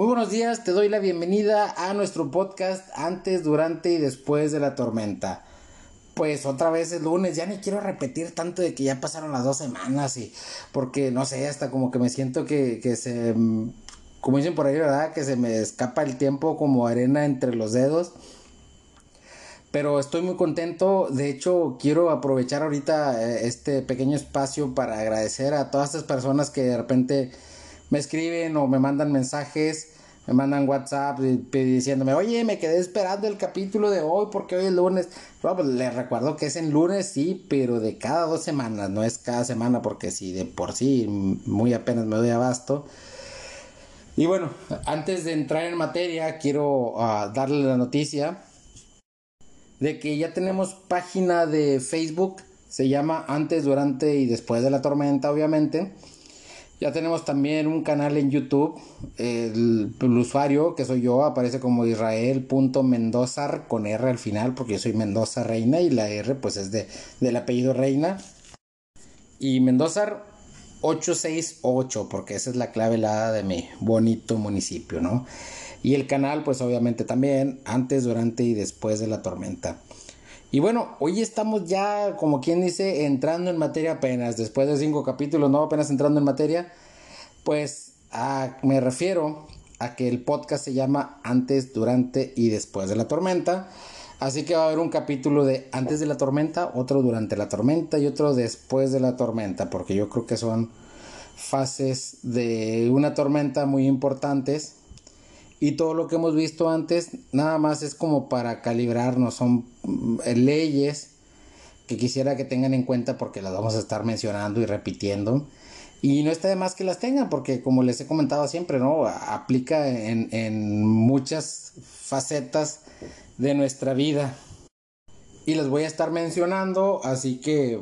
Muy buenos días, te doy la bienvenida a nuestro podcast antes, durante y después de la tormenta. Pues otra vez es lunes, ya ni quiero repetir tanto de que ya pasaron las dos semanas y porque no sé, hasta como que me siento que, que se, como dicen por ahí, ¿verdad? Que se me escapa el tiempo como arena entre los dedos. Pero estoy muy contento, de hecho quiero aprovechar ahorita eh, este pequeño espacio para agradecer a todas estas personas que de repente me escriben o me mandan mensajes, me mandan WhatsApp diciéndome, oye, me quedé esperando el capítulo de hoy porque hoy es lunes. Bueno, pues les recuerdo que es en lunes, sí, pero de cada dos semanas, no es cada semana porque si de por sí muy apenas me doy abasto. Y bueno, antes de entrar en materia, quiero uh, darle la noticia de que ya tenemos página de Facebook, se llama antes, durante y después de la tormenta, obviamente. Ya tenemos también un canal en YouTube. El, usuario, que soy yo, aparece como Israel.mendozar con R al final, porque yo soy Mendoza Reina y la R pues es de, del apellido Reina. Y Mendozar 868, porque esa es la clave la de mi bonito municipio, ¿no? Y el canal pues obviamente también antes, durante y después de la tormenta. Y bueno, hoy estamos ya, como quien dice, entrando en materia apenas, después de cinco capítulos, no apenas entrando en materia, pues me refiero a que el podcast se llama Antes, Durante y Después de la Tormenta. Así que va a haber un capítulo de Antes de la Tormenta, otro durante la tormenta y otro después de la tormenta, porque yo creo que son fases de una tormenta muy importantes y todo lo que hemos visto antes nada más es como para calibrarnos, son mm, leyes que quisiera que tengan en cuenta porque las vamos a estar mencionando y repitiendo. Y no está de más que las tengan porque como les he comentado siempre, ¿no? Aplica en, en muchas facetas de nuestra vida. Y las voy a estar mencionando, así que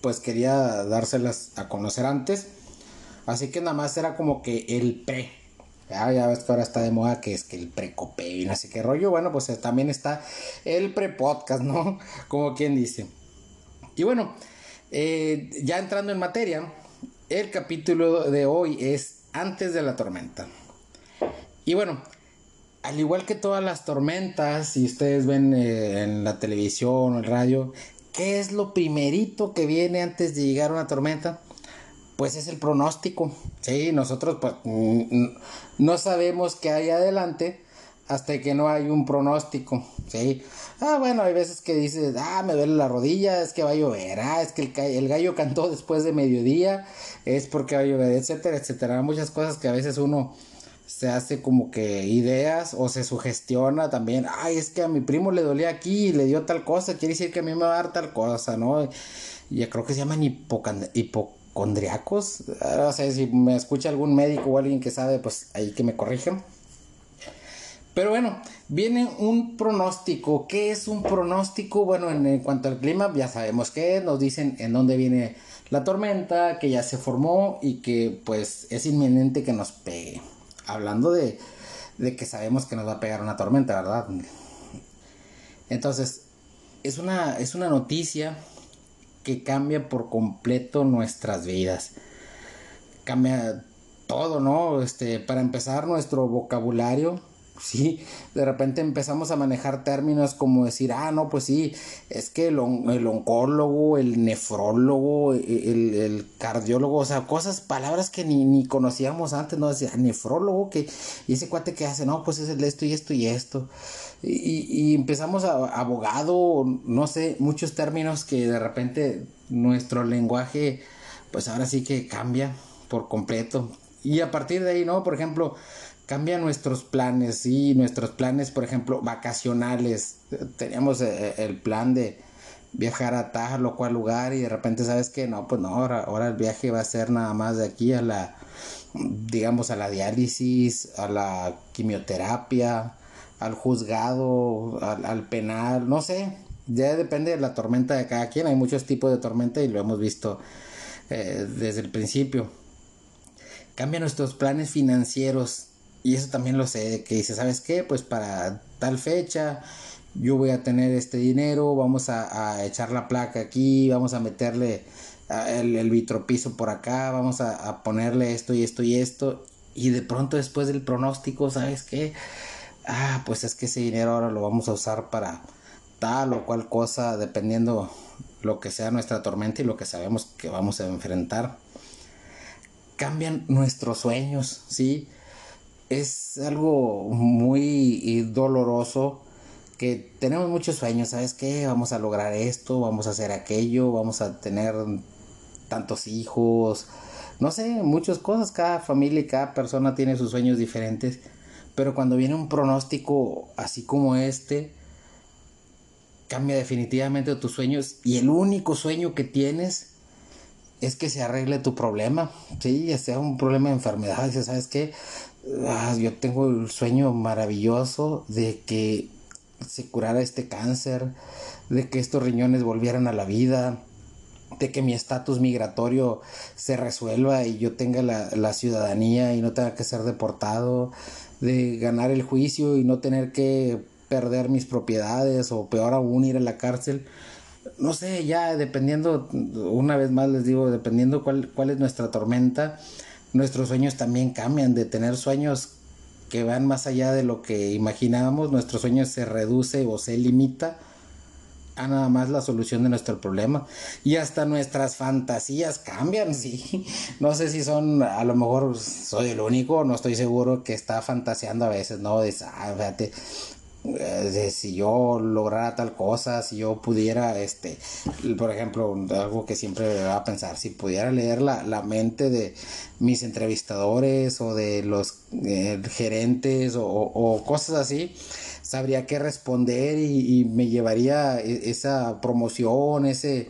pues quería dárselas a conocer antes. Así que nada más era como que el pre, Ah, ya ves que ahora está de moda que es que el precopeo y no sé qué rollo. Bueno, pues eh, también está el pre-podcast, ¿no? Como quien dice. Y bueno, eh, ya entrando en materia, el capítulo de hoy es Antes de la tormenta. Y bueno, al igual que todas las tormentas, si ustedes ven eh, en la televisión o el radio, ¿qué es lo primerito que viene antes de llegar una tormenta? Pues es el pronóstico. Sí, nosotros pues no sabemos qué hay adelante hasta que no hay un pronóstico. Sí. Ah, bueno, hay veces que dices, ah, me duele la rodilla, es que va a llover, ah, es que el, gallo cantó después de mediodía, es porque va a llover, etcétera, etcétera. Muchas cosas que a veces uno se hace como que ideas o se sugestiona también, ay, es que a mi primo le dolía aquí y le dio tal cosa, quiere decir que a mí me va a dar tal cosa, ¿no? Y creo que se llaman hipocondriacos condriacos. No sé si me escucha algún médico o alguien que sabe, pues ahí que me corrijan. Pero bueno, viene un pronóstico. ¿Qué es un pronóstico? Bueno, en, cuanto al clima, ya sabemos que nos dicen en dónde viene la tormenta, que ya se formó y que pues es inminente que nos pegue. Hablando de, de que sabemos que nos va a pegar una tormenta, ¿verdad? Entonces, es una, es una noticia que cambia por completo nuestras vidas. Cambia todo, ¿no? Este, para empezar, nuestro vocabulario. Sí, de repente empezamos a manejar términos como decir, ah, no, pues sí, es que el, el oncólogo, el nefrólogo, e, el, el, cardiólogo, o sea, cosas, palabras que ni, ni conocíamos antes, ¿no? Decía, nefrólogo, que, y ese cuate que hace, no, pues es el esto y esto y esto. Y, empezamos a abogado, no sé, muchos términos que de repente nuestro lenguaje, pues ahora sí que cambia por completo. Y a partir de ahí, ¿no? Por ejemplo, cambia nuestros planes, sí, nuestros planes, por ejemplo, vacacionales. Teníamos eh, el plan de viajar a tal o cual lugar y de repente sabes que no, pues no, ahora, ahora el viaje va a ser nada más de aquí a la, digamos, a la diálisis, a la quimioterapia, al juzgado, al, penal, no sé, ya depende de la tormenta de cada quien, hay muchos tipos de tormenta y lo hemos visto eh, desde el principio. Cambia nuestros planes financieros y eso también lo sé, que dice, ¿sabes qué? Pues para tal fecha yo voy a tener este dinero, vamos a, echar la placa aquí, vamos a meterle el, vitropiso por acá, vamos a, a ponerle esto y esto y esto y de pronto después del pronóstico, ¿sabes qué? Ah, pues es que ese dinero ahora lo vamos a usar para tal o cual cosa, dependiendo lo que sea nuestra tormenta y lo que sabemos que vamos a enfrentar. Cambian nuestros sueños, ¿sí? Es algo muy doloroso que tenemos muchos sueños, ¿sabes qué? Vamos a lograr esto, vamos a hacer aquello, vamos a tener tantos hijos, no sé, muchas cosas, cada familia y cada persona tiene sus sueños diferentes, pero cuando viene un pronóstico así como este, cambia definitivamente tus sueños y el único sueño que tienes es que se arregle tu problema, sí, ya sea un problema de enfermedad, ¿sabes qué? Ah, yo tengo el sueño maravilloso de que se curara este cáncer, de que estos riñones volvieran a la vida, de que mi estatus migratorio se resuelva y yo tenga la, ciudadanía y no tenga que ser deportado, de ganar el juicio y no tener que perder mis propiedades o peor aún ir a la cárcel. No sé, ya dependiendo, una vez más les digo, dependiendo cuál, cuál es nuestra tormenta, nuestros sueños también cambian, de tener sueños que van más allá de lo que imaginábamos, nuestro sueño se reduce o se limita a nada más la solución de nuestro problema. Y hasta nuestras fantasías cambian, sí. No sé si son, a lo mejor soy el único, no estoy seguro que está fantaseando a veces, ¿no? De, ah, fíjate, eh, de si yo lograra tal cosa, si yo pudiera, este, por ejemplo, algo que siempre me va a pensar, si pudiera leer la, la mente de mis entrevistadores o de los eh, gerentes o, o, cosas así, sabría qué responder y, me llevaría e, esa promoción, ese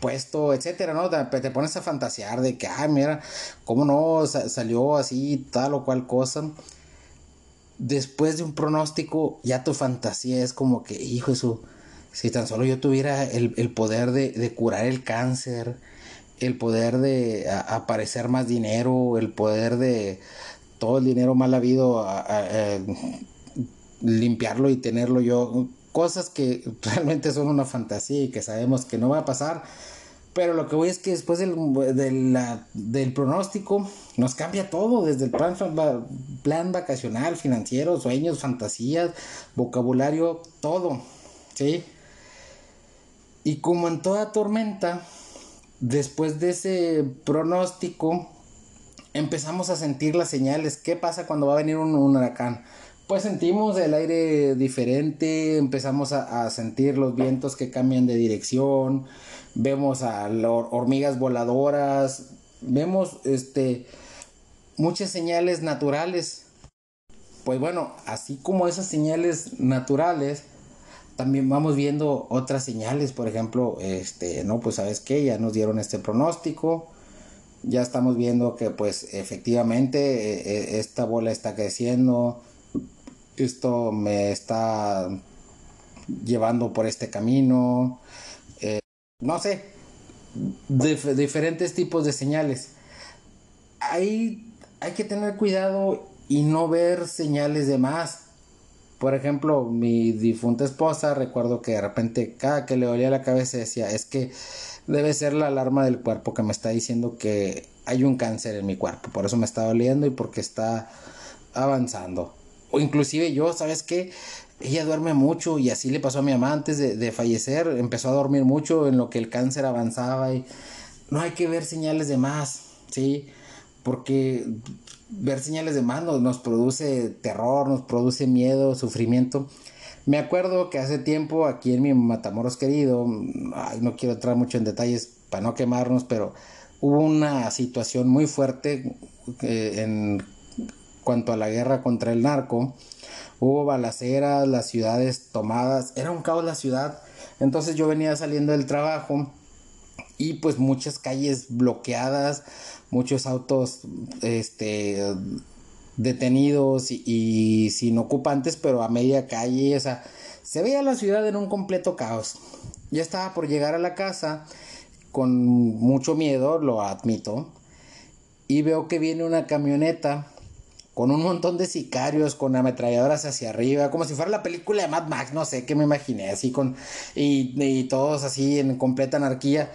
puesto, etcétera, ¿no? Te, pones a fantasear de que, ay, mira, cómo no salió así, tal o cual cosa después de un pronóstico, ya tu fantasía es como que, hijo eso, si tan solo yo tuviera el, poder de, curar el cáncer, el poder de aparecer más dinero, el poder de todo el dinero mal habido, limpiarlo y tenerlo yo, cosas que realmente son una fantasía y que sabemos que no va a pasar pero lo que voy es que después del, del pronóstico nos cambia todo, desde el plan, plan vacacional, financiero, sueños, fantasías, vocabulario, todo, ¿sí? Y como en toda tormenta, después de ese pronóstico, empezamos a sentir las señales. ¿Qué pasa cuando va a venir un, huracán? Pues sentimos el aire diferente, empezamos a, sentir los vientos que cambian de dirección, vemos a hormigas voladoras, vemos este muchas señales naturales. Pues bueno, así como esas señales naturales, también vamos viendo otras señales, por ejemplo, este, no, pues sabes qué, ya nos dieron este pronóstico, ya estamos viendo que pues efectivamente e, e, esta bola está creciendo, esto me está llevando por este camino, no sé, diferentes tipos de señales. Ahí hay que tener cuidado y no ver señales de más. Por ejemplo, mi difunta esposa, recuerdo que de repente cada que le dolía la cabeza decía, es que debe ser la alarma del cuerpo que me está diciendo que hay un cáncer en mi cuerpo, por eso me está doliendo y porque está avanzando. O inclusive yo, ¿sabes qué? ella duerme mucho y así le pasó a mi mamá antes de, fallecer, empezó a dormir mucho en lo que el cáncer avanzaba y no hay que ver señales de más, ¿sí? Porque ver señales de más nos, produce terror, nos produce miedo, sufrimiento. Me acuerdo que hace tiempo aquí en mi Matamoros querido, no quiero entrar mucho en detalles para no quemarnos, pero hubo una situación muy fuerte eh, en cuanto a la guerra contra el narco hubo balaceras, las ciudades tomadas, era un caos la ciudad. Entonces yo venía saliendo del trabajo y pues muchas calles bloqueadas, muchos autos este detenidos y, sin ocupantes, pero a media calle, o sea, se veía la ciudad en un completo caos. Ya estaba por llegar a la casa con mucho miedo, lo admito, y veo que viene una camioneta con un montón de sicarios, con ametralladoras hacia arriba, como si fuera la película de Mad Max, no sé qué me imaginé, así con, y, todos así en completa anarquía.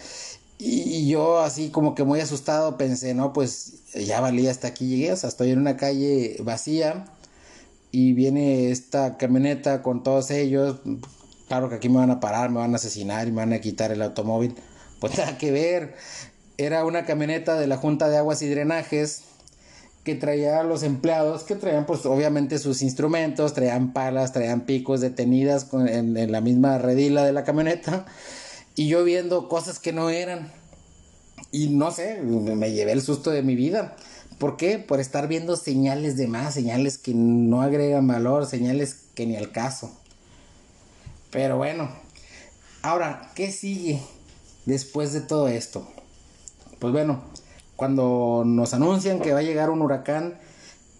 Y yo así como que muy asustado pensé, no, pues ya valía hasta aquí llegué, o sea, estoy en una calle vacía y viene esta camioneta con todos ellos, claro que aquí me van a parar, me van a asesinar y me van a quitar el automóvil, pues nada que ver, era una camioneta de la Junta de Aguas y Drenajes que traía los empleados que traían pues obviamente sus instrumentos, traían palas, traían picos detenidas en, en la misma redila de la camioneta y yo viendo cosas que no eran. Y no sé, me llevé el susto de mi vida. ¿Por qué? Por estar viendo señales de más, señales que no agregan valor, señales que ni al caso. Pero bueno, ahora, ¿qué sigue después de todo esto? Pues bueno, cuando nos anuncian que va a llegar un huracán,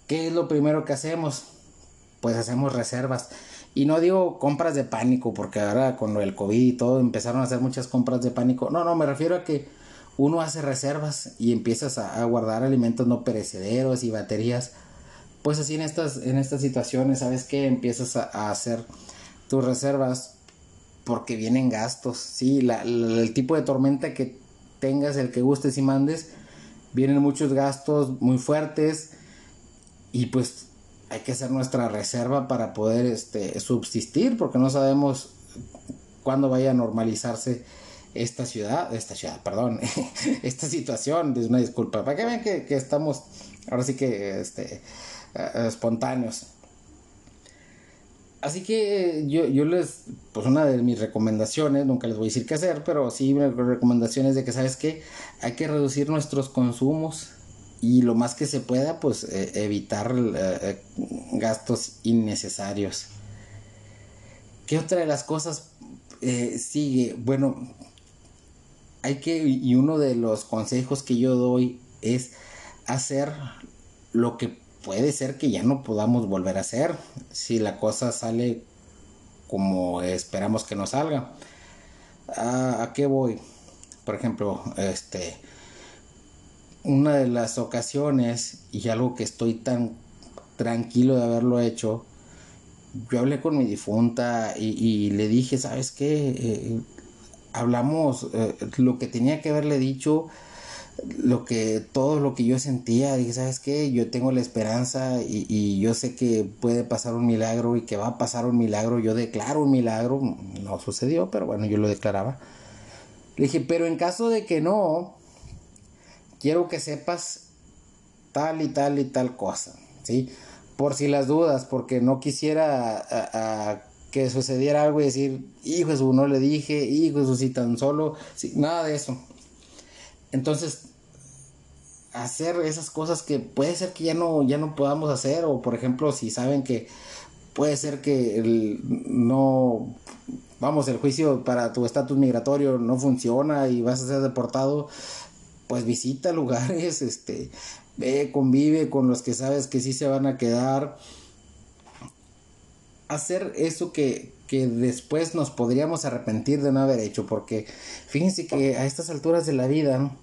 ¿qué es lo primero que hacemos? Pues hacemos reservas. Y no digo compras de pánico, porque ahora con el COVID y todo empezaron a hacer muchas compras de pánico. No, no, me refiero a que uno hace reservas y empiezas a, guardar alimentos no perecederos y baterías. Pues así en estas, en estas situaciones, ¿sabes qué? Empiezas a, hacer tus reservas porque vienen gastos. Sí, el tipo de tormenta que tengas, el que gustes y mandes, vienen muchos gastos muy fuertes y pues hay que hacer nuestra reserva para poder este, subsistir, porque no sabemos cuándo vaya a normalizarse esta ciudad, esta ciudad, perdón, esta situación, es una disculpa, para que vean que, estamos ahora sí que este, eh, espontáneos. Así que yo, yo les, pues una de mis recomendaciones, nunca les voy a decir qué hacer, pero sí recomendaciones de que, ¿sabes qué? Hay que reducir nuestros consumos y lo más que se pueda, pues eh, evitar eh, eh, gastos innecesarios. ¿Qué otra de las cosas sigue? Bueno, hay que, y uno de los consejos que yo doy es hacer lo que puede ser que ya no podamos volver a hacer si la cosa sale como esperamos que no salga. ¿A, a qué voy? Por ejemplo, este una de las ocasiones y algo que estoy tan tranquilo de haberlo hecho, yo hablé con mi difunta y, le dije, ¿sabes qué? Eh, hablamos eh, lo que tenía que haberle dicho, lo que todo lo que yo sentía, dije, ¿sabes qué? Yo tengo la esperanza y, y, yo sé que puede pasar un milagro y que va a pasar un milagro, yo declaro un milagro, no sucedió, pero bueno, yo lo declaraba. Le dije, pero en caso de que no, quiero que sepas tal y tal y tal cosa, ¿sí? Por si las dudas, porque no quisiera que sucediera algo y decir, hijo Jesús, no le dije, hijo Jesús, si tan solo, sí, nada de eso. Entonces, hacer esas cosas que puede ser que ya no, ya no podamos hacer, o por ejemplo, si saben que puede ser que el, no, vamos, el juicio para tu estatus migratorio no funciona y vas a ser deportado, pues visita lugares, este, ve, convive con los que sabes que sí se van a quedar. Hacer eso que, que después nos podríamos arrepentir de no haber hecho, porque fíjense que a estas alturas de la vida,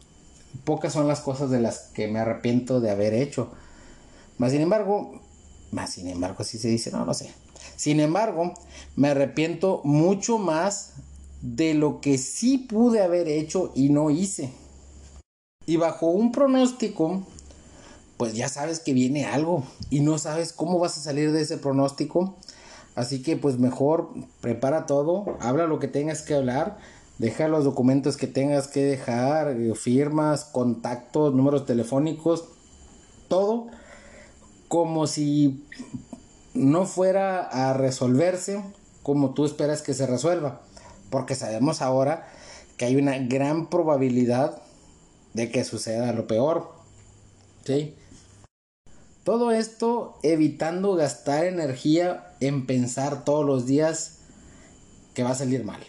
pocas son las cosas de las que me arrepiento de haber hecho. Más sin embargo, más sin embargo, así se dice, no, no sé. Sin embargo, me arrepiento mucho más de lo que sí pude haber hecho y no hice. Y bajo un pronóstico, pues ya sabes que viene algo y no sabes cómo vas a salir de ese pronóstico. Así que pues mejor prepara todo, habla lo que tengas que hablar, deja los documentos que tengas que dejar, eh, firmas, contactos, números telefónicos, todo como si no fuera a resolverse como tú esperas que se resuelva. Porque sabemos ahora que hay una gran probabilidad de que suceda lo peor. ¿Sí? Todo esto evitando gastar energía en pensar todos los días que va a salir mal.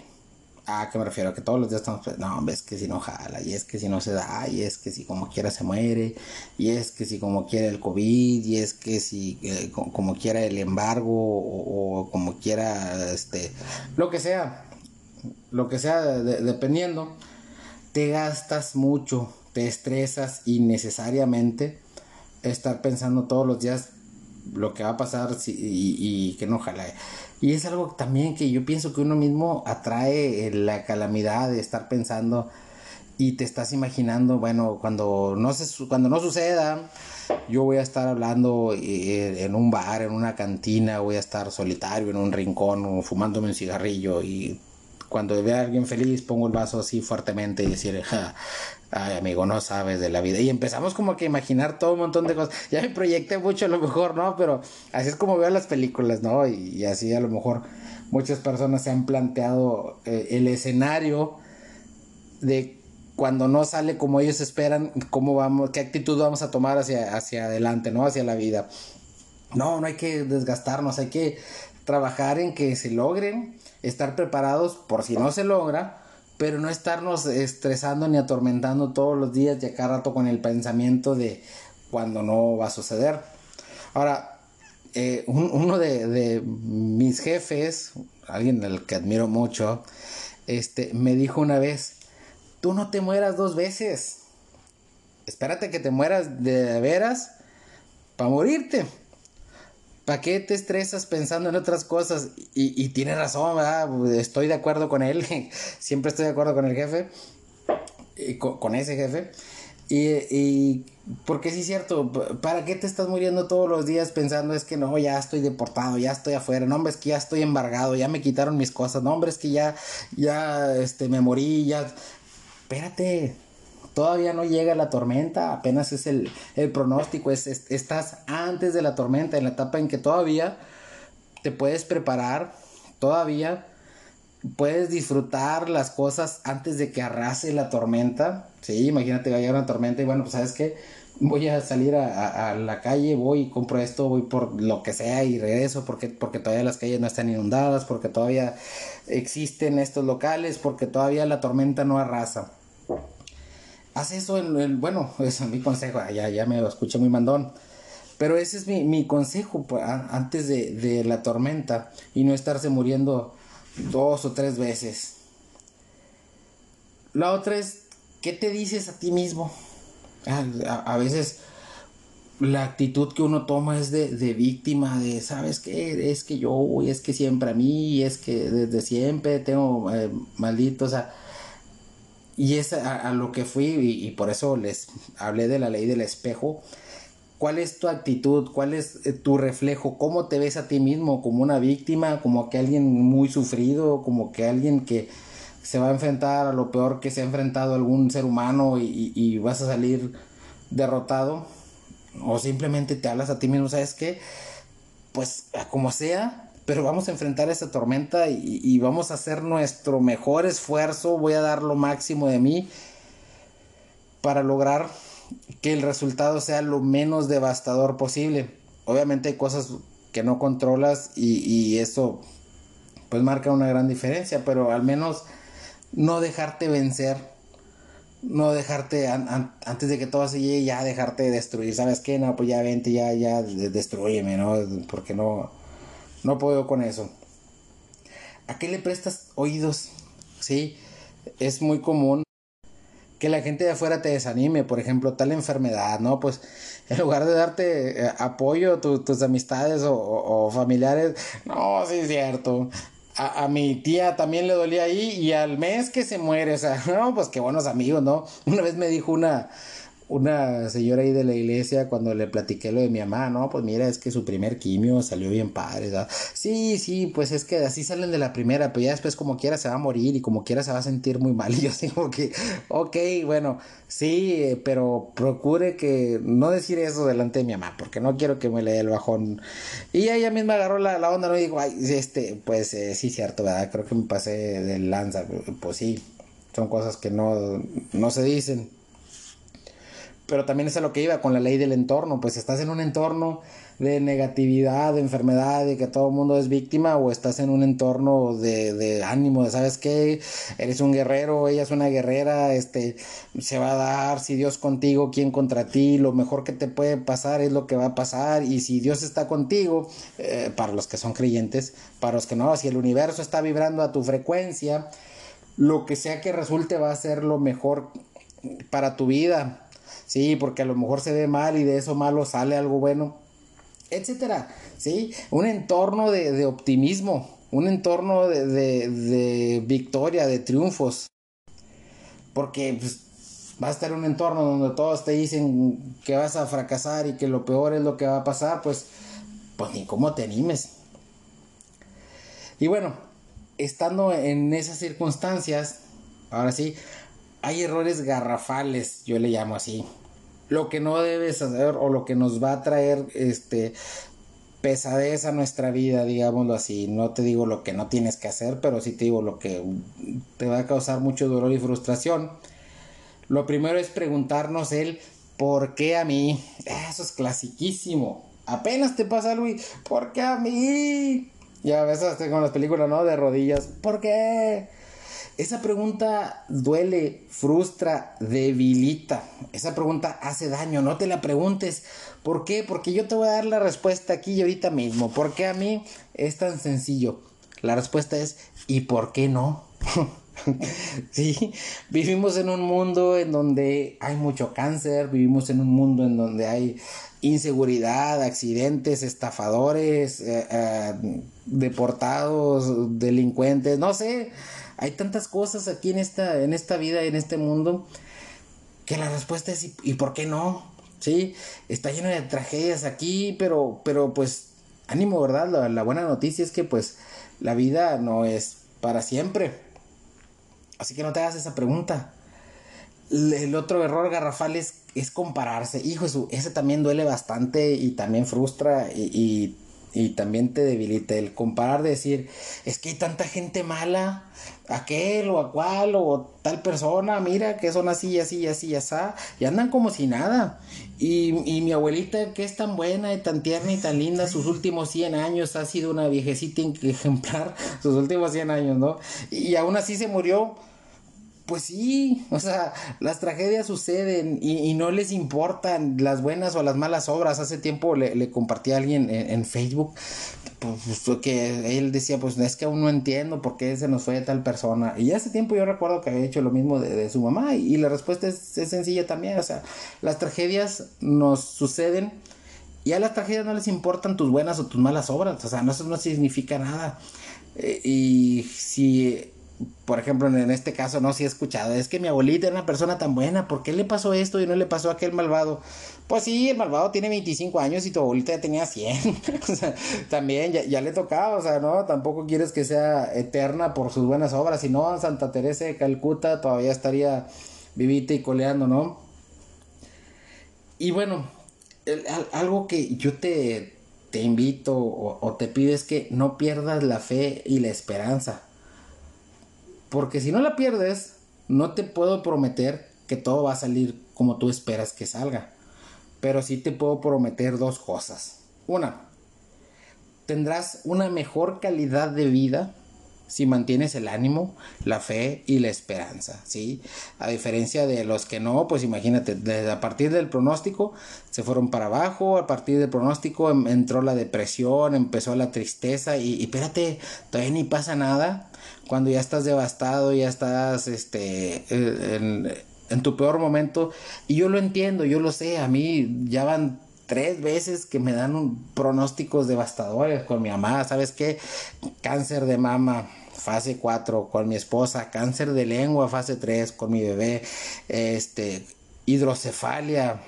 ¿A qué me refiero? Que todos los días estamos no, es que si no jala, y es que si no se da, y es que si como quiera se muere, y es que si como quiera el COVID, y es que si eh, como quiera el embargo, o, como quiera, este, lo que sea, lo que sea, dependiendo, te gastas mucho te estresas innecesariamente estar pensando todos los días lo que va a pasar y, que no jala. Y es algo también que yo pienso que uno mismo atrae la calamidad de estar pensando y te estás imaginando, bueno, cuando no, se, cuando no suceda, yo voy a estar hablando eh, en un bar, en una cantina, voy a estar solitario en un rincón, fumándome un cigarrillo y cuando vea a alguien feliz pongo el vaso así fuertemente y decir, ay amigo, no sabes de la vida. Y empezamos como que a imaginar todo un montón de cosas. Ya me proyecté mucho a lo mejor, ¿no? Pero así es como veo las películas, ¿no? Y, así a lo mejor muchas personas se han planteado eh, el escenario de cuando no sale como ellos esperan, cómo vamos, qué actitud vamos a tomar hacia, hacia adelante, ¿no? Hacia la vida. No, no hay que desgastarnos, hay que trabajar en que se logren, estar preparados por si no se logra, pero no estarnos estresando ni atormentando todos los días y a cada rato con el pensamiento de cuando no va a suceder. Ahora, eh, uno de, mis jefes, alguien al que admiro mucho, este, me dijo una vez, tú no te mueras dos veces. Espérate que te mueras de veras para morirte. ¿Para qué te estresas pensando en otras cosas? Y, tiene razón. Estoy de acuerdo con él. Siempre estoy de acuerdo con el jefe. Y con, ese jefe. Y, y, porque sí es cierto, ¿para qué te estás muriendo todos los días pensando es que no, ya estoy deportado, ya estoy afuera, no, hombre, es que ya estoy embargado, ya me quitaron mis cosas, no, hombre, es que ya, ya, este, me morí, ya, espérate, todavía no llega la tormenta, apenas es el, pronóstico, es, estás antes de la tormenta, en la etapa en que todavía te puedes preparar, todavía puedes disfrutar las cosas antes de que arrase la tormenta. Sí, imagínate, va a llegar una tormenta y bueno, pues sabes qué, voy a salir a, la calle, voy y compro esto, voy por lo que sea y regreso porque, porque todavía las calles no están inundadas, porque todavía existen estos locales, porque todavía la tormenta no arrasa haz eso en, el, bueno, es mi consejo, ya, ya me escuché muy mandón. Pero ese es mi, consejo pues, antes de, la tormenta y no estarse muriendo dos o tres veces. La otra es, ¿qué te dices a ti mismo? A, veces la actitud que uno toma es de, víctima, de, ¿sabes qué? Es que yo, es que siempre a mí, es que desde siempre tengo eh, maldito, o sea, y es a, lo que fui y, por eso les hablé de la ley del espejo. ¿Cuál es tu actitud? ¿Cuál es eh, tu reflejo? ¿Cómo te ves a ti mismo? ¿Como una víctima? ¿Como que alguien muy sufrido? ¿Como que alguien que se va a enfrentar a lo peor que se ha enfrentado algún ser humano y, y vas a salir derrotado? ¿O simplemente te hablas a ti mismo? ¿Sabes qué? Pues como sea, pero vamos a enfrentar esta tormenta y, vamos a hacer nuestro mejor esfuerzo, voy a dar lo máximo de mí para lograr que el resultado sea lo menos devastador posible. Obviamente hay cosas que no controlas y, y eso pues marca una gran diferencia, pero al menos no dejarte vencer, no dejarte antes de que todo se llegue ya dejarte destruir, ¿sabes qué? No, pues ya vente, ya, ya destruyeme, ¿no? Porque no, no puedo con eso. ¿A qué le prestas oídos? Sí, es muy común que la gente de afuera te desanime, por ejemplo, tal enfermedad, ¿no? Pues en lugar de darte eh, apoyo, tus amistades o, familiares, no, sí es cierto. A, a, mi tía también le dolía ahí y al mes que se muere, o sea, no, pues qué buenos amigos, ¿no? Una vez me dijo una, una señora ahí de la iglesia cuando le platiqué lo de mi mamá, no, pues mira, es que su primer quimio salió bien padre, ¿sabes? Sí, sí, pues es que así salen de la primera, pero ya después como quiera se va a morir y como quiera se va a sentir muy mal. Y yo así como ok, bueno, sí, pero procure que no decir eso delante de mi mamá, porque no quiero que me le dé el bajón. Y ella misma agarró la, la onda, ¿no? Y dijo, ay, este, pues eh, sí, cierto, ¿verdad? Creo que me pasé de lanza, pues sí, son cosas que no, no se dicen pero también es a lo que iba con la ley del entorno, pues estás en un entorno de negatividad, de enfermedad, de que todo el mundo es víctima, o estás en un entorno de, de ánimo, de sabes qué, eres un guerrero, ella es una guerrera, este, se va a dar, si Dios contigo, ¿quién contra ti? Lo mejor que te puede pasar es lo que va a pasar, y si Dios está contigo, eh, para los que son creyentes, para los que no, si el universo está vibrando a tu frecuencia, lo que sea que resulte va a ser lo mejor para tu vida sí, porque a lo mejor se ve mal y de eso malo sale algo bueno, etcétera, sí, un entorno de, optimismo, un entorno de, victoria, de triunfos, porque pues, vas a estar un entorno donde todos te dicen que vas a fracasar y que lo peor es lo que va a pasar, pues, pues ni cómo te animes. Y bueno, estando en esas circunstancias, ahora sí, hay errores garrafales, yo le llamo así. Lo que no debes hacer o lo que nos va a traer este pesadez a nuestra vida, digámoslo así. No te digo lo que no tienes que hacer, pero sí te digo lo que te va a causar mucho dolor y frustración. Lo primero es preguntarnos el por qué a mí. Eso es clasiquísimo. Apenas te pasa algo y ¿por qué a mí? Ya a veces con las películas, ¿no? De rodillas. ¿Por qué? Esa pregunta duele, frustra, debilita. Esa pregunta hace daño. No te la preguntes. ¿Por qué? Porque yo te voy a dar la respuesta aquí y ahorita mismo. ¿Por qué a mí es tan sencillo? La respuesta es ¿y por qué no? sí, vivimos en un mundo en donde hay mucho cáncer, vivimos en un mundo en donde hay inseguridad, accidentes, estafadores, eh, eh, deportados, delincuentes, no sé hay tantas cosas aquí en esta, en esta vida, en este mundo, que la respuesta es ¿y, por qué no? Sí, está lleno de tragedias aquí, pero, pero pues ánimo, ¿verdad? La, buena noticia es que pues la vida no es para siempre. Así que no te hagas esa pregunta. El otro error garrafal es, es compararse. Hijo, ese también duele bastante y también frustra y y también te debilita el comparar, decir, es que hay tanta gente mala, aquel o a cual o tal persona, mira que son así, así, así, así, y andan como si nada. Y, y mi abuelita, que es tan buena y tan tierna y tan linda, sus últimos 100 años ha sido una viejecita ejemplar, sus últimos 100 años, ¿no? Y aún así se murió pues sí, o sea, las tragedias suceden y, no les importan las buenas o las malas obras. Hace tiempo le, compartí a alguien en, Facebook pues, que él decía, pues es que aún no entiendo por qué se nos fue tal persona. Y hace tiempo yo recuerdo que había hecho lo mismo de, su mamá y, la respuesta es, sencilla también. O sea, las tragedias nos suceden y a las tragedias no les importan tus buenas o tus malas obras. O sea, no, eso no significa nada. Eh, y si por ejemplo, en este caso, no, si he escuchado, es que mi abuelita era una persona tan buena, ¿por qué le pasó esto y no le pasó a aquel malvado? Pues sí, el malvado tiene 25 años y tu abuelita ya tenía 100. o sea, también ya, le tocaba, o sea, ¿no? Tampoco quieres que sea eterna por sus buenas obras, si no, Santa Teresa de Calcuta todavía estaría vivita y coleando, ¿no? Y bueno, algo que yo te, te invito o te pido es que no pierdas la fe y la esperanza porque si no la pierdes, no te puedo prometer que todo va a salir como tú esperas que salga. Pero sí te puedo prometer dos cosas. Una, tendrás una mejor calidad de vida si mantienes el ánimo, la fe y la esperanza, ¿sí? A diferencia de los que no, pues imagínate, desde a partir del pronóstico se fueron para abajo, a partir del pronóstico em, entró la depresión, empezó la tristeza y, y espérate, todavía ni pasa nada, cuando ya estás devastado, ya estás este, en, tu peor momento. Y yo lo entiendo, yo lo sé, a mí ya van tres veces que me dan pronósticos devastadores con mi mamá, ¿sabes qué? Cáncer de mama, fase 4 con mi esposa, cáncer de lengua, fase 3 con mi bebé, este, hidrocefalia,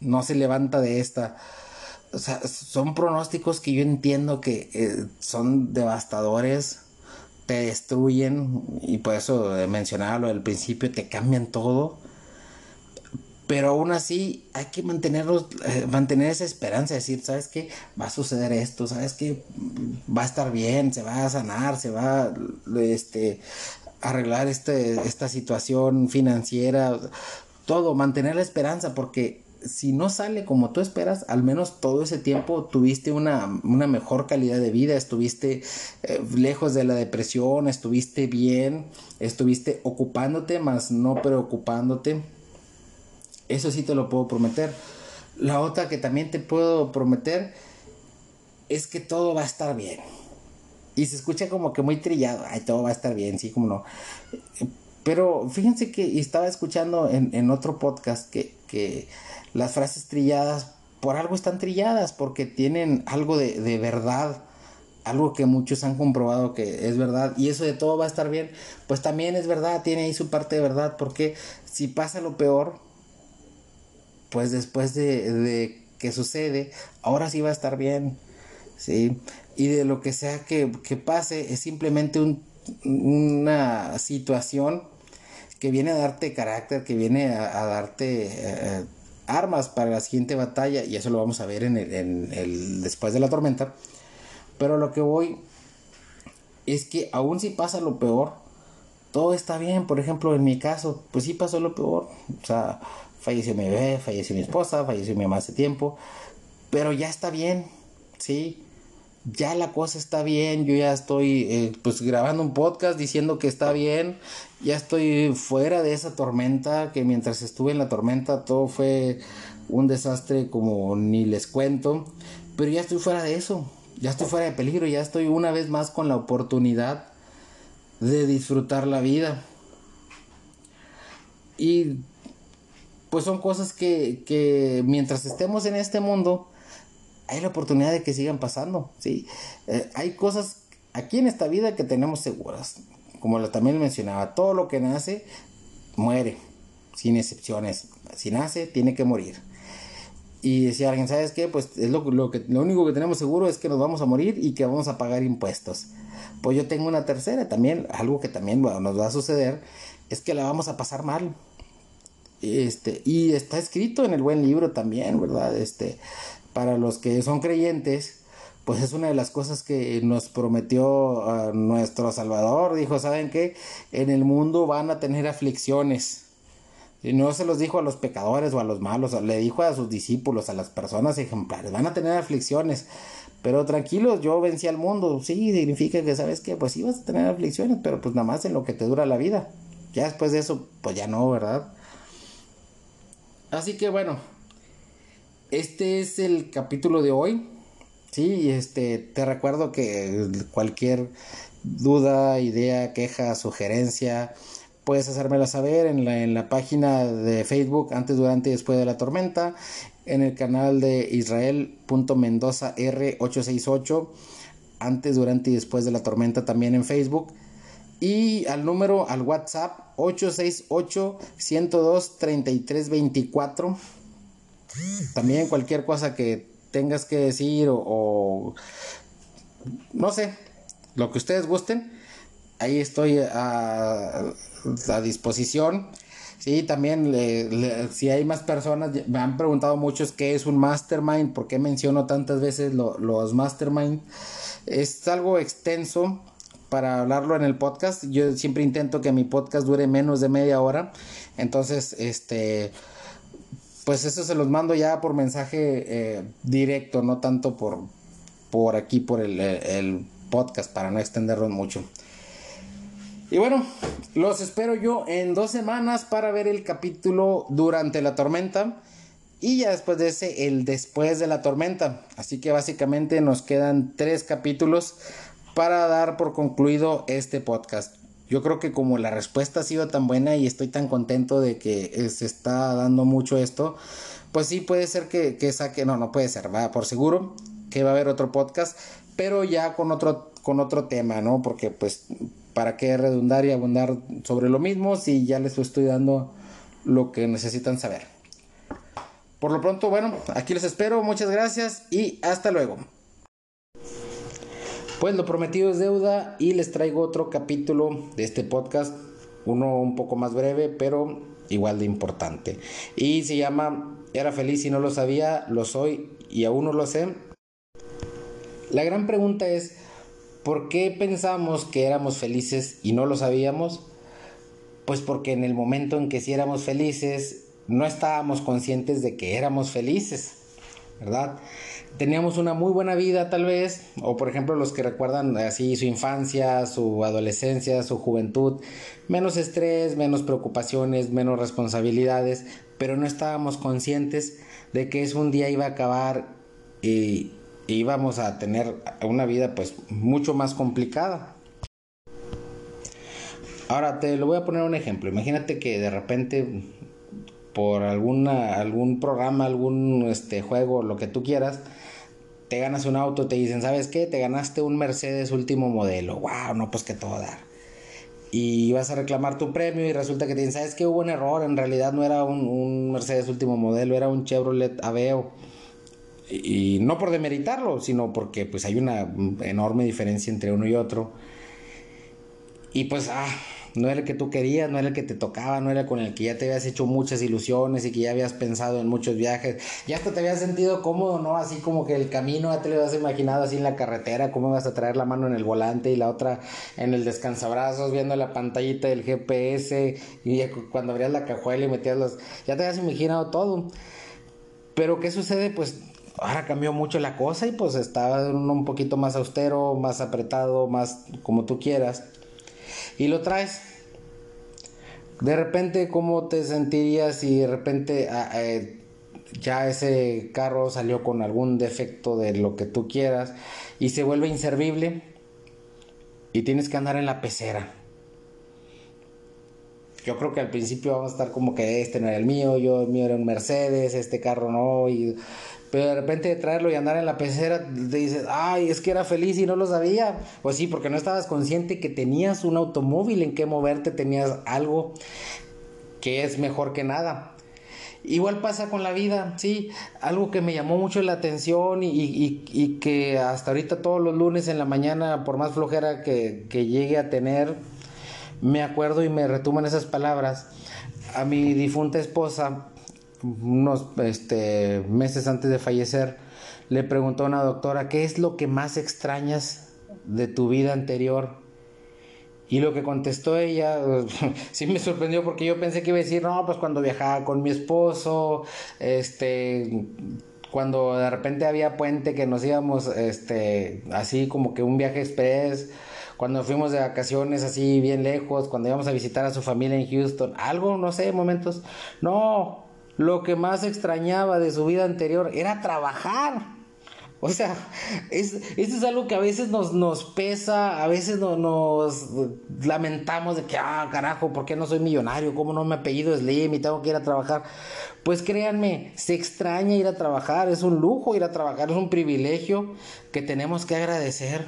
no se levanta de esta. O sea, son pronósticos que yo entiendo que eh, son devastadores, te destruyen y por eso mencionaba al principio, te cambian todo. Pero aún así hay que mantenerlos, eh, mantener esa esperanza, decir, ¿sabes qué? Va a suceder esto, ¿sabes qué? Va a estar bien, se va a sanar, se va a este, arreglar este, esta situación financiera, todo, mantener la esperanza, porque si no sale como tú esperas, al menos todo ese tiempo tuviste una, mejor calidad de vida, estuviste eh, lejos de la depresión, estuviste bien, estuviste ocupándote, más no preocupándote. Eso sí te lo puedo prometer. La otra que también te puedo prometer es que todo va a estar bien. Y se escucha como que muy trillado, ay, todo va a estar bien, sí, como no. Pero fíjense que estaba escuchando en, otro podcast que, que las frases trilladas por algo están trilladas, porque tienen algo de, verdad algo que muchos han comprobado que es verdad y eso de todo va a estar bien, pues también es verdad, tiene ahí su parte de verdad, porque si pasa lo peor, pues después de, de que sucede, ahora sí va a estar bien, ¿sí? Y de lo que sea que, que pase, es simplemente un, una situación que viene a darte carácter, que viene a, darte eh, armas para la siguiente batalla, y eso lo vamos a ver en el, después de la tormenta. Pero lo que voy es que aún si pasa lo peor, todo está bien. Por ejemplo, en mi caso, pues sí pasó lo peor. O sea, falleció mi bebé, falleció mi esposa, falleció mi mamá hace tiempo. Pero ya está bien, ¿sí? Ya la cosa está bien. Yo ya estoy, eh, pues, grabando un podcast diciendo que está bien. Ya estoy fuera de esa tormenta, que mientras estuve en la tormenta todo fue un desastre como ni les cuento. Pero ya estoy fuera de eso ya estoy fuera de peligro, ya estoy una vez más con la oportunidad de disfrutar la vida. Y pues son cosas que, que mientras estemos en este mundo, hay la oportunidad de que sigan pasando, ¿sí? Eh, hay cosas aquí en esta vida que tenemos seguras. Como también mencionaba, todo lo que nace muere, sin excepciones. Si nace, tiene que morir. Y decía alguien, ¿sabes qué? Pues es lo, que, lo único que tenemos seguro es que nos vamos a morir y que vamos a pagar impuestos. Pues yo tengo una tercera también, algo que también nos va a suceder, es que la vamos a pasar mal. Este, y está escrito en el buen libro también, ¿verdad? Este, para los que son creyentes, pues es una de las cosas que nos prometió nuestro Salvador. Dijo, ¿saben qué? En el mundo van a tener aflicciones y no se los dijo a los pecadores o a los malos, le dijo a sus discípulos, a las personas ejemplares, van a tener aflicciones, pero tranquilos, yo vencí al mundo. Sí, significa que, ¿sabes qué? Pues sí vas a tener aflicciones, pero pues nada más en lo que te dura la vida. Ya después de eso, pues ya no, ¿verdad? Así que bueno, este es el capítulo de hoy. Sí, este, te recuerdo que cualquier duda, idea, queja, sugerencia, puedes hacérmela saber en la, en la página de Facebook antes, durante y después de la tormenta, en el canal de Israel.mendoza R868 antes, durante y después de la tormenta también en Facebook. Y al número, al WhatsApp 868-102-3324. También cualquier cosa que tengas que decir o, no sé, lo que ustedes gusten. Ahí estoy a, a disposición. Sí, también si hay más personas, me han preguntado muchos qué es un mastermind, por qué menciono tantas veces los mastermind. Es algo extenso para hablarlo en el podcast. Yo siempre intento que mi podcast dure menos de media hora. Entonces, este, pues eso se los mando ya por mensaje eh, directo, no tanto por, por aquí, por el, el podcast, para no extenderlo mucho. Y bueno, los espero yo en dos semanas para ver el capítulo durante la tormenta. Y ya después de ese, el después de la tormenta. Así que básicamente nos quedan tres capítulos para dar por concluido este podcast. Yo creo que como la respuesta ha sido tan buena y estoy tan contento de que eh, se está dando mucho esto, pues sí puede ser que, que saque, no, no puede ser, va por seguro que va a haber otro podcast, pero ya con otro, con otro tema, ¿no? Porque pues ¿Para qué redundar y abundar sobre lo mismo si ya les estoy dando lo que necesitan saber? Por lo pronto, bueno, aquí les espero. Muchas gracias y hasta luego. Pues lo prometido es deuda y les traigo otro capítulo de este podcast, uno un poco más breve, pero igual de importante. Y se llama Era feliz y no lo sabía, lo soy y aún no lo sé. La gran pregunta es, ¿Por qué pensamos que éramos felices y no lo sabíamos? Pues porque en el momento en que sí éramos felices, no estábamos conscientes de que éramos felices, ¿verdad? Teníamos una muy buena vida tal vez, o por ejemplo los que recuerdan así su infancia, su adolescencia, su juventud, menos estrés, menos preocupaciones, menos responsabilidades, pero no estábamos conscientes de que es un día iba a acabar y, íbamos a tener una vida pues mucho más complicada. Ahora te lo voy a poner un ejemplo. Imagínate que de repente por alguna algún programa, algún este juego, lo que tú quieras, te ganas un auto, te dicen, ¿sabes qué? Te ganaste un Mercedes último modelo. ¡Wow! No, pues que todo dar. Y vas a reclamar tu premio y resulta que te dicen, ¿sabes qué? Hubo un error. En realidad no era un, un Mercedes último modelo, era un Chevrolet Aveo. Y, y no por demeritarlo, sino porque pues hay una enorme diferencia entre uno y otro. Y pues, ah, no era el que tú querías, no era el que te tocaba, no era con el que ya te habías hecho muchas ilusiones y que ya habías pensado en muchos viajes. Ya hasta te habías sentido cómodo, ¿no? Así como que el camino ya te lo habías imaginado así en la carretera, cómo vas a traer la mano en el volante y la otra en el descansabrazos, viendo la pantallita del GPS y cuando abrías la cajuela y metías los... Ya te habías imaginado todo. Pero ¿qué sucede? Pues ahora cambió mucho la cosa y pues estaba un poquito más austero, más apretado, más como tú quieras y lo traes. De repente, ¿cómo te sentirías si de repente ah, eh, ya ese carro salió con algún defecto de lo que tú quieras y se vuelve inservible y tienes que andar en la pecera? Yo creo que al principio vamos a estar como que este no era el mío, yo el mío era un Mercedes, este carro no, pero de repente de traerlo y andar en la pecera, te dices, ay, es que era feliz y no lo sabía. Pues sí, porque no estabas consciente que tenías un automóvil en que moverte, tenías algo que es mejor que nada. Igual pasa con la vida, sí, algo que me llamó mucho la atención y, y, que hasta ahorita todos los lunes en la mañana, por más flojera que, que llegue a tener, me acuerdo y me retuman esas palabras. A mi difunta esposa unos este, meses antes de fallecer, le preguntó a una doctora, ¿qué es lo que más extrañas de tu vida anterior? Y lo que contestó ella, sí me sorprendió porque yo pensé que iba a decir, no, pues cuando viajaba con mi esposo, este, cuando de repente había puente que nos íbamos, este, así como que un viaje express, cuando fuimos de vacaciones así bien lejos, cuando íbamos a visitar a su familia en Houston, algo, no sé, momentos. No, lo que más extrañaba de su vida anterior era trabajar. O sea, es, esto es algo que a veces nos, nos pesa, a veces nos lamentamos de que, ah, carajo, ¿por qué no soy millonario? ¿Cómo no me apellido Slim y tengo que ir a trabajar? Pues créanme, se extraña ir a trabajar, es un lujo ir a trabajar, es un privilegio que tenemos que agradecer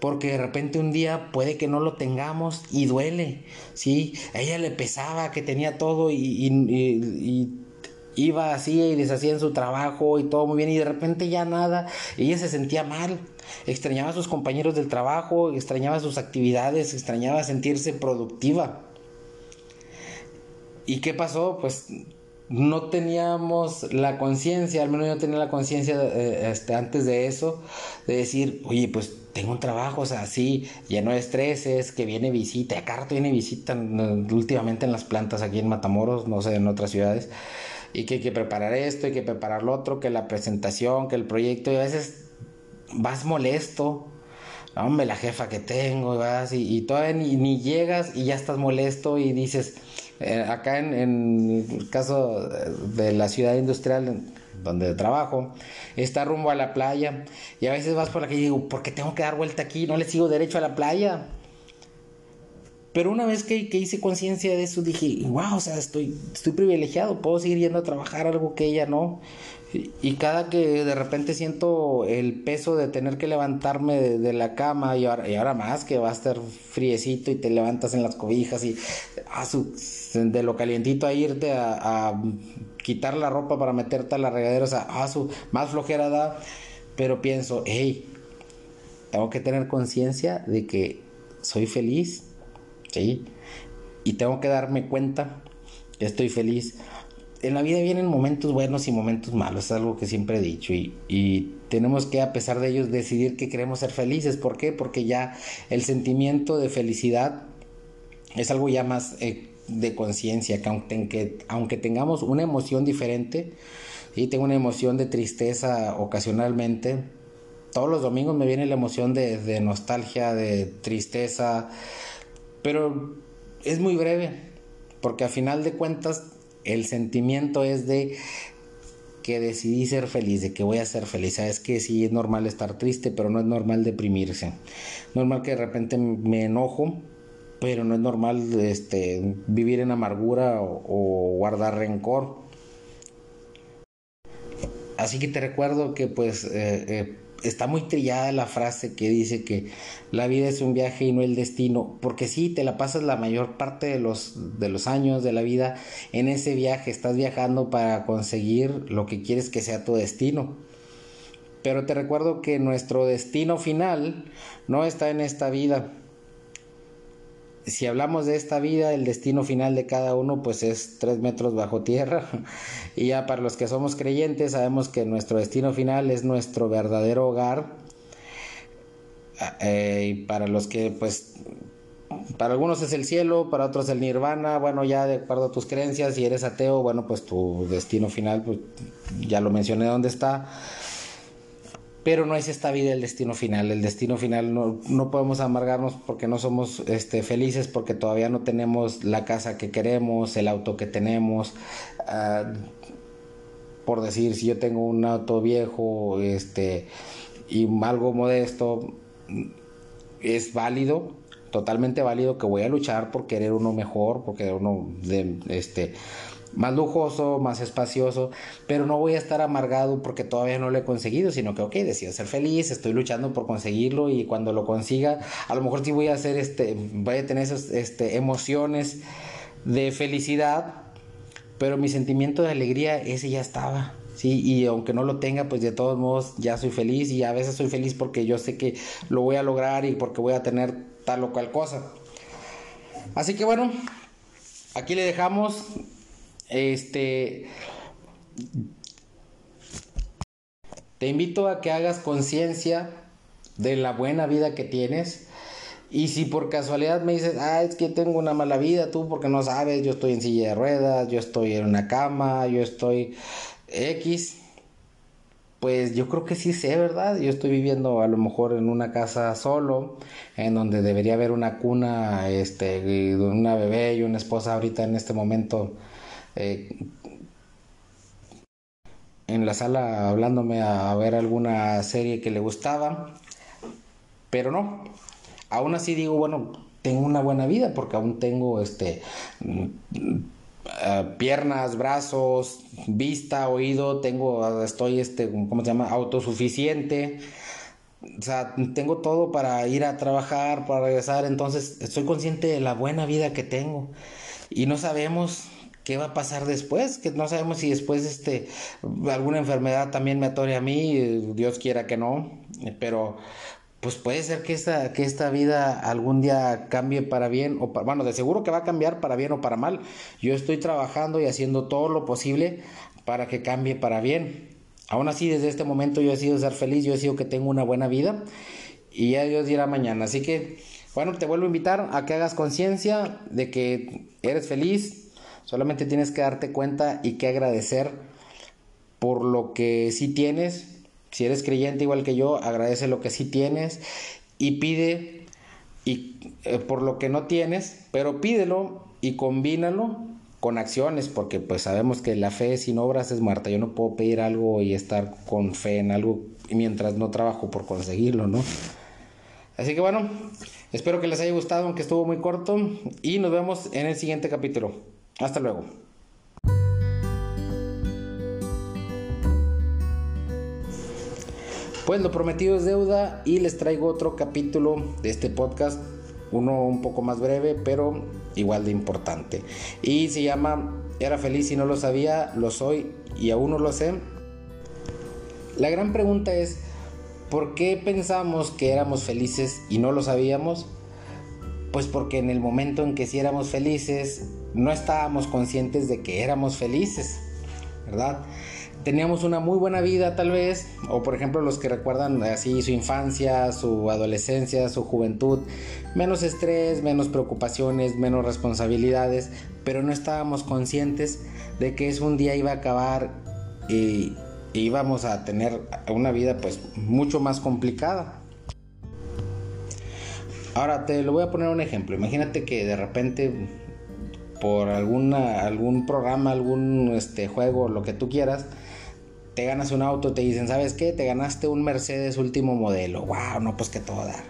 porque de repente un día puede que no lo tengamos y duele, ¿sí? A ella le pesaba que tenía todo y, y iba así y deshacía en su trabajo y todo muy bien y de repente ya nada, ella se sentía mal, extrañaba a sus compañeros del trabajo, extrañaba sus actividades, extrañaba sentirse productiva. ¿Y qué pasó? Pues no teníamos la conciencia, al menos yo tenía la conciencia eh, este, antes de eso, de decir, oye, pues tengo un trabajo, o sea, sí, lleno de estreses, que viene visita, acá viene visita últimamente en las plantas aquí en Matamoros, no sé, en otras ciudades y que hay que preparar esto, hay que preparar lo otro, que la presentación, que el proyecto, y a veces vas molesto. Hombre, la jefa que tengo, vas y, y todavía ni, llegas y ya estás molesto y dices, eh, acá en, en, el caso de la ciudad industrial donde trabajo, está rumbo a la playa y a veces vas por aquí y digo, ¿por qué tengo que dar vuelta aquí? No le sigo derecho a la playa. Pero una vez que, hice conciencia de eso, dije, wow, o sea, estoy, estoy privilegiado, puedo seguir yendo a trabajar algo que ella no. Y, cada que de repente siento el peso de tener que levantarme de, la cama y ahora, y ahora, más que va a estar friecito y te levantas en las cobijas y a su, de lo calientito a irte a, quitar la ropa para meterte a la regadera, o sea, a su, más flojera da, pero pienso, hey, tengo que tener conciencia de que soy feliz ¿sí? Y tengo que darme cuenta que estoy feliz. En la vida vienen momentos buenos y momentos malos, es algo que siempre he dicho y, tenemos que a pesar de ellos decidir que queremos ser felices. ¿Por qué? Porque ya el sentimiento de felicidad es algo ya más eh, de conciencia, que aunque, aunque tengamos una emoción diferente, y tengo una emoción de tristeza ocasionalmente, todos los domingos me viene la emoción de, de nostalgia, de tristeza, pero es muy breve, porque a final de cuentas el sentimiento es de que decidí ser feliz, de que voy a ser feliz. Sabes que sí es normal estar triste, pero no es normal deprimirse. Normal que de repente me enojo, pero no es normal este, vivir en amargura o, guardar rencor. Así que te recuerdo que pues eh, eh, está muy trillada la frase que dice que la vida es un viaje y no el destino, porque sí, te la pasas la mayor parte de los, de los años de la vida en ese viaje, estás viajando para conseguir lo que quieres que sea tu destino. Pero te recuerdo que nuestro destino final no está en esta vida. Si hablamos de esta vida, el destino final de cada uno pues es tres metros bajo tierra. Y ya para los que somos creyentes sabemos que nuestro destino final es nuestro verdadero hogar. Eh, y para los que pues para algunos es el cielo, para otros el nirvana, bueno, ya de acuerdo a tus creencias, si eres ateo, bueno, pues tu destino final, pues ya lo mencioné dónde está pero no es esta vida el destino final. El destino final no, no podemos amargarnos porque no somos este, felices, porque todavía no tenemos la casa que queremos, el auto que tenemos. Ah, por decir, si yo tengo un auto viejo este, y algo modesto, es válido, totalmente válido que voy a luchar por querer uno mejor, porque uno de, este, más lujoso, más espacioso, pero no voy a estar amargado porque todavía no lo he conseguido, sino que, ok, decido ser feliz, estoy luchando por conseguirlo y cuando lo consiga, a lo mejor sí voy a hacer, este, voy a tener esas este, emociones de felicidad, pero mi sentimiento de alegría, ese ya estaba. Sí, y aunque no lo tenga, pues de todos modos ya soy feliz y a veces soy feliz porque yo sé que lo voy a lograr y porque voy a tener tal o cual cosa. Así que bueno, aquí le dejamos este. Te invito a que hagas conciencia de la buena vida que tienes. Y si por casualidad me dices, ah, es que tengo una mala vida, tú porque no sabes, yo estoy en silla de ruedas, yo estoy en una cama, yo estoy X, pues yo creo que sí sé, ¿verdad? Yo estoy viviendo a lo mejor en una casa solo, en donde debería haber una cuna, este, una bebé y una esposa ahorita en este momento eh, en la sala hablándome a, ver alguna serie que le gustaba, pero no. Aún así digo, bueno, tengo una buena vida porque aún tengo este mm, eh, piernas, brazos, vista, oído, tengo estoy este ¿cómo se llama? autosuficiente. O sea, tengo todo para ir a trabajar, para regresar, entonces estoy consciente de la buena vida que tengo y no sabemos qué va a pasar después, que no sabemos si después este alguna enfermedad también me atore a mí, Dios quiera que no, pero pues puede ser que esta, que esta vida algún día cambie para bien o para, bueno, de seguro que va a cambiar para bien o para mal. Yo estoy trabajando y haciendo todo lo posible para que cambie para bien. Aún así, desde este momento yo he sido ser feliz, yo he sido que tengo una buena vida y ya Dios dirá mañana. Así que, bueno, te vuelvo a invitar a que hagas conciencia de que eres feliz, Solamente tienes que darte cuenta y que agradecer por lo que sí tienes. Si eres creyente igual que yo, agradece lo que sí tienes y pide y eh, por lo que no tienes, pero pídelo y combínalo con acciones, porque pues sabemos que la fe sin obras es muerta. Yo no puedo pedir algo y estar con fe en algo mientras no trabajo por conseguirlo, ¿no? Así que bueno, espero que les haya gustado, aunque estuvo muy corto, y nos vemos en el siguiente capítulo. Hasta luego. Pues lo prometido es deuda y les traigo otro capítulo de este podcast, uno un poco más breve, pero igual de importante. Y se llama Era feliz y no lo sabía, lo soy y aún no lo sé. La gran pregunta es, ¿por qué pensamos que éramos felices y no lo sabíamos? Pues porque en el momento en que sí éramos felices, no estábamos conscientes de que éramos felices, ¿verdad? Teníamos una muy buena vida tal vez, o por ejemplo los que recuerdan así su infancia, su adolescencia, su juventud, menos estrés, menos preocupaciones, menos responsabilidades, pero no estábamos conscientes de que es un día iba a acabar y íbamos a tener una vida pues mucho más complicada. Ahora te lo voy a poner un ejemplo. Imagínate que de repente por alguna, algún programa, algún este, juego, lo que tú quieras, te ganas un auto, te dicen, ¿sabes qué? Te ganaste un Mercedes último modelo. ¡Wow! No, pues que todo dar.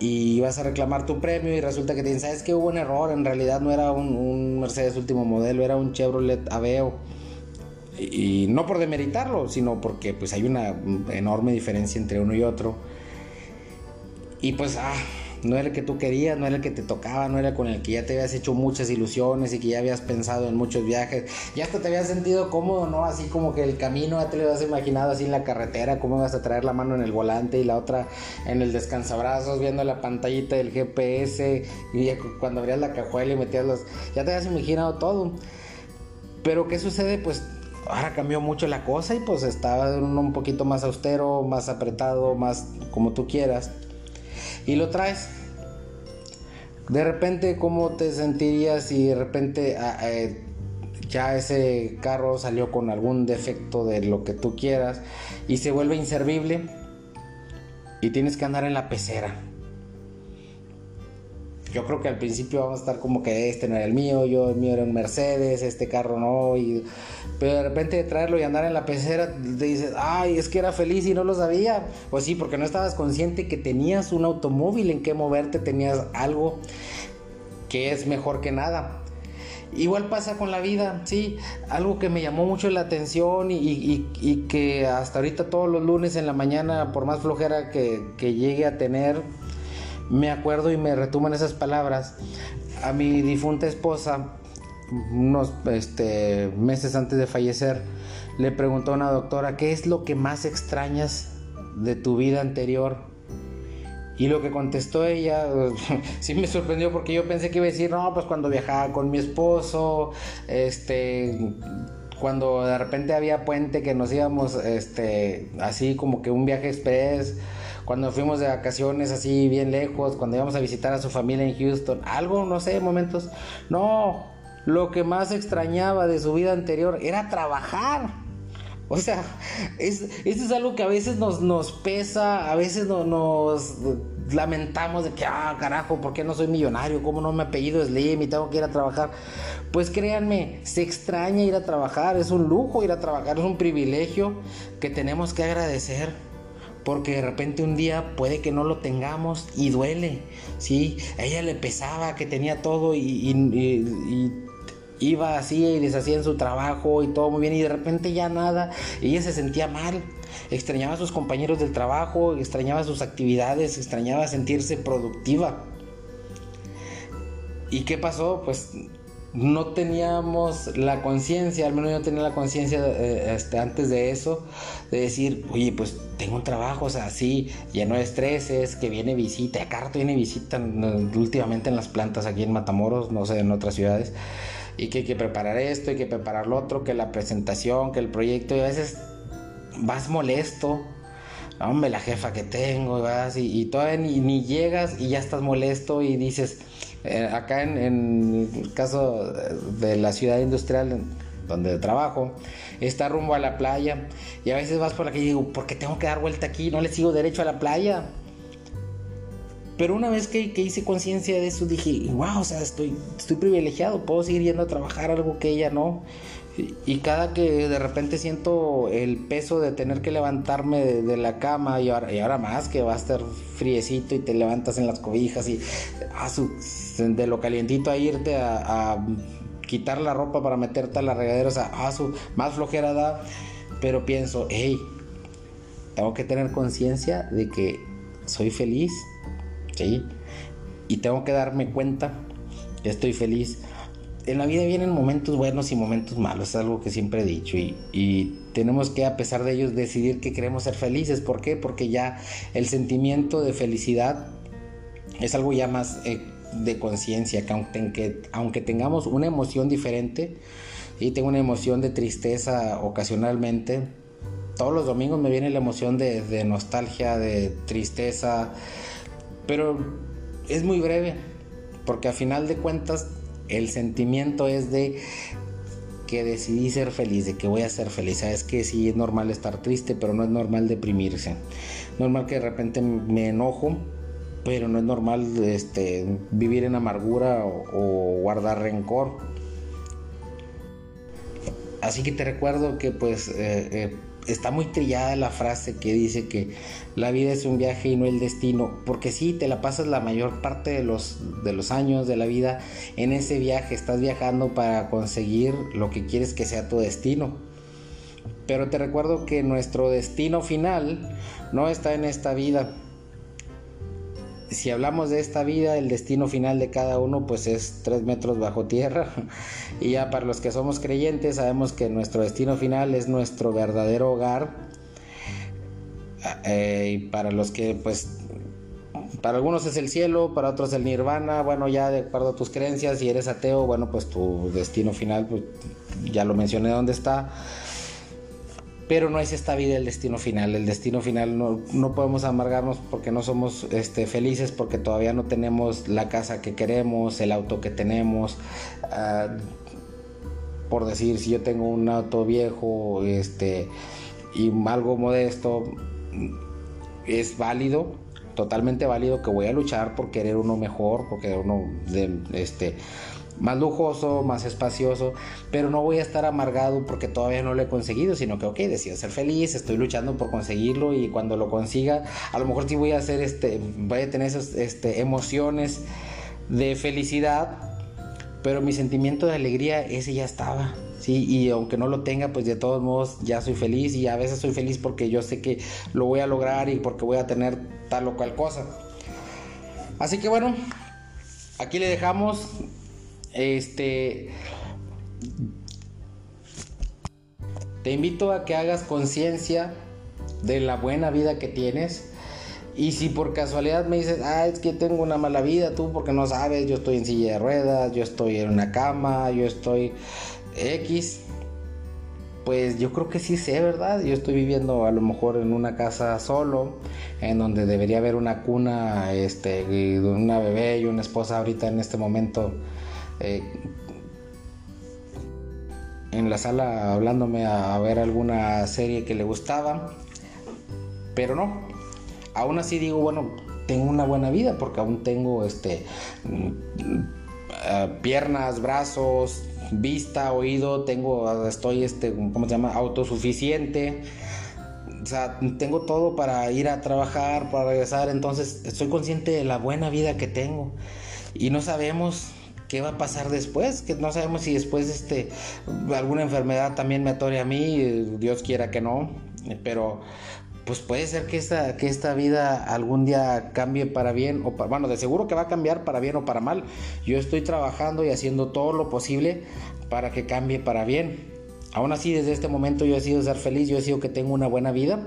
Y vas a reclamar tu premio y resulta que te dicen, ¿sabes qué? Hubo un error. En realidad no era un, un Mercedes último modelo, era un Chevrolet Aveo. y, no por demeritarlo, sino porque pues hay una enorme diferencia entre uno y otro. Y pues, ah, no era el que tú querías, no era el que te tocaba, no era con el que ya te habías hecho muchas ilusiones y que ya habías pensado en muchos viajes. Ya hasta te habías sentido cómodo, ¿no? Así como que el camino ya te lo habías imaginado así en la carretera, cómo ibas a traer la mano en el volante y la otra en el descansabrazos, viendo la pantallita del GPS y cuando abrías la cajuela y metías los... Ya te habías imaginado todo. Pero ¿qué sucede? Pues ahora cambió mucho la cosa y pues estaba un poquito más austero, más apretado, más como tú quieras y lo traes. De repente, ¿cómo te sentirías si de repente ah, eh, ya ese carro salió con algún defecto de lo que tú quieras y se vuelve inservible y tienes que andar en la pecera? Yo creo que al principio vamos a estar como que este no era el mío, yo el mío era un Mercedes, este carro no, y pero de repente traerlo y andar en la pecera, te dices, ay, es que era feliz y no lo sabía. Pues sí, porque no estabas consciente que tenías un automóvil en que moverte, tenías algo que es mejor que nada. Igual pasa con la vida, sí, algo que me llamó mucho la atención y, que hasta ahorita todos los lunes en la mañana, por más flojera que, que llegue a tener, me acuerdo y me retuman esas palabras. A mi difunta esposa, unos este, meses antes de fallecer, le preguntó a una doctora, ¿qué es lo que más extrañas de tu vida anterior? Y lo que contestó ella, sí me sorprendió porque yo pensé que iba a decir, no, pues cuando viajaba con mi esposo, este, cuando de repente había puente que nos íbamos, este, así como que un viaje express, cuando fuimos de vacaciones así bien lejos, cuando íbamos a visitar a su familia en Houston, algo, no sé, momentos. No, lo que más extrañaba de su vida anterior era trabajar. O sea, es, esto es algo que a veces nos, nos pesa, a veces nos lamentamos de que, ah, carajo, ¿por qué no soy millonario? ¿Cómo no me apellido Slim y tengo que ir a trabajar? Pues créanme, se extraña ir a trabajar, es un lujo ir a trabajar, es un privilegio que tenemos que agradecer. Porque de repente un día puede que no lo tengamos y duele, ¿sí? A ella le pesaba que tenía todo y iba así y deshacía en su trabajo y todo muy bien y de repente ya nada, ella se sentía mal, extrañaba a sus compañeros del trabajo, extrañaba sus actividades, extrañaba sentirse productiva. ¿Y qué pasó? Pues no teníamos la conciencia, al menos yo tenía la conciencia eh, este, antes de eso, de decir, oye, pues tengo un trabajo, o sea, sí, lleno de estreses, que viene visita, acá viene visita últimamente en las plantas aquí en Matamoros, no sé, en otras ciudades y que hay que preparar esto, hay que preparar lo otro, que la presentación, que el proyecto, y a veces vas molesto. Hombre, la jefa que tengo, vas y, todavía ni, llegas y ya estás molesto y dices, eh, acá en, el caso de la ciudad industrial donde trabajo, está rumbo a la playa y a veces vas por la calle y digo, ¿por qué tengo que dar vuelta aquí? No le sigo derecho a la playa. Pero una vez que, hice conciencia de eso, dije, wow, o sea, estoy, estoy privilegiado, puedo seguir yendo a trabajar algo que ella no. Y, cada que de repente siento el peso de tener que levantarme de, la cama y ahora, más que va a estar friecito y te levantas en las cobijas y ah, de lo calientito a irte a, quitar la ropa para meterte a la regadera, o sea, ah, más flojera da, pero pienso, hey, tengo que tener conciencia de que soy feliz ¿sí? Y tengo que darme cuenta que estoy feliz. En la vida vienen momentos buenos y momentos malos, es algo que siempre he dicho y, tenemos que a pesar de ellos decidir que queremos ser felices. ¿Por qué? Porque ya el sentimiento de felicidad es algo ya más eh, de conciencia, que aunque, aunque tengamos una emoción diferente, y tengo una emoción de tristeza ocasionalmente, todos los domingos me viene la emoción de, de nostalgia, de tristeza, pero es muy breve, porque a final de cuentas el sentimiento es de que decidí ser feliz, de que voy a ser feliz. Sabes que sí es normal estar triste, pero no es normal deprimirse. Normal que de repente me enojo, pero no es normal este, vivir en amargura o, guardar rencor. Así que te recuerdo que pues eh, eh, está muy trillada la frase que dice que la vida es un viaje y no el destino, porque sí, te la pasas la mayor parte de los, de los años de la vida en ese viaje, estás viajando para conseguir lo que quieres que sea tu destino. Pero te recuerdo que nuestro destino final no está en esta vida. Si hablamos de esta vida, el destino final de cada uno pues es tres metros bajo tierra. Y ya para los que somos creyentes sabemos que nuestro destino final es nuestro verdadero hogar. Eh, y para los que pues para algunos es el cielo, para otros el nirvana, bueno, ya de acuerdo a tus creencias, si eres ateo, bueno, pues tu destino final, pues ya lo mencioné dónde está. Pero no es esta vida el destino final. El destino final no, no podemos amargarnos porque no somos este, felices, porque todavía no tenemos la casa que queremos, el auto que tenemos. Ah, por decir, si yo tengo un auto viejo este, y algo modesto, es válido, totalmente válido que voy a luchar por querer uno mejor, por querer uno de, este, más lujoso, más espacioso, pero no voy a estar amargado porque todavía no lo he conseguido, sino que, ok, decido ser feliz, estoy luchando por conseguirlo y cuando lo consiga, a lo mejor sí voy a hacer, este, voy a tener esas este, emociones de felicidad, pero mi sentimiento de alegría, ese ya estaba. Sí, y aunque no lo tenga, pues de todos modos ya soy feliz y a veces soy feliz porque yo sé que lo voy a lograr y porque voy a tener tal o cual cosa. Así que bueno, aquí le dejamos este te invito a que hagas conciencia de la buena vida que tienes. Y si por casualidad me dices, ah, es que tengo una mala vida, tú porque no sabes, yo estoy en silla de ruedas, yo estoy en una cama, yo estoy X, pues yo creo que sí sé, ¿verdad? Yo estoy viviendo a lo mejor en una casa solo, en donde debería haber una cuna, este, una bebé y una esposa ahorita en este momento eh, en la sala hablándome a, ver alguna serie que le gustaba, pero no. Aún así digo, bueno, tengo una buena vida porque aún tengo este eh, piernas, brazos, vista, oído, tengo, estoy, este, ¿cómo se llama? Autosuficiente. O sea, tengo todo para ir a trabajar, para regresar. Entonces, estoy consciente de la buena vida que tengo. Y no sabemos qué va a pasar después, que no sabemos si después este, alguna enfermedad también me atore a mí, Dios quiera que no, pero pues puede ser que esta, que esta vida algún día cambie para bien o para, bueno, de seguro que va a cambiar para bien o para mal. Yo estoy trabajando y haciendo todo lo posible para que cambie para bien. Aún así, desde este momento yo he sido ser feliz, yo he sido que tengo una buena vida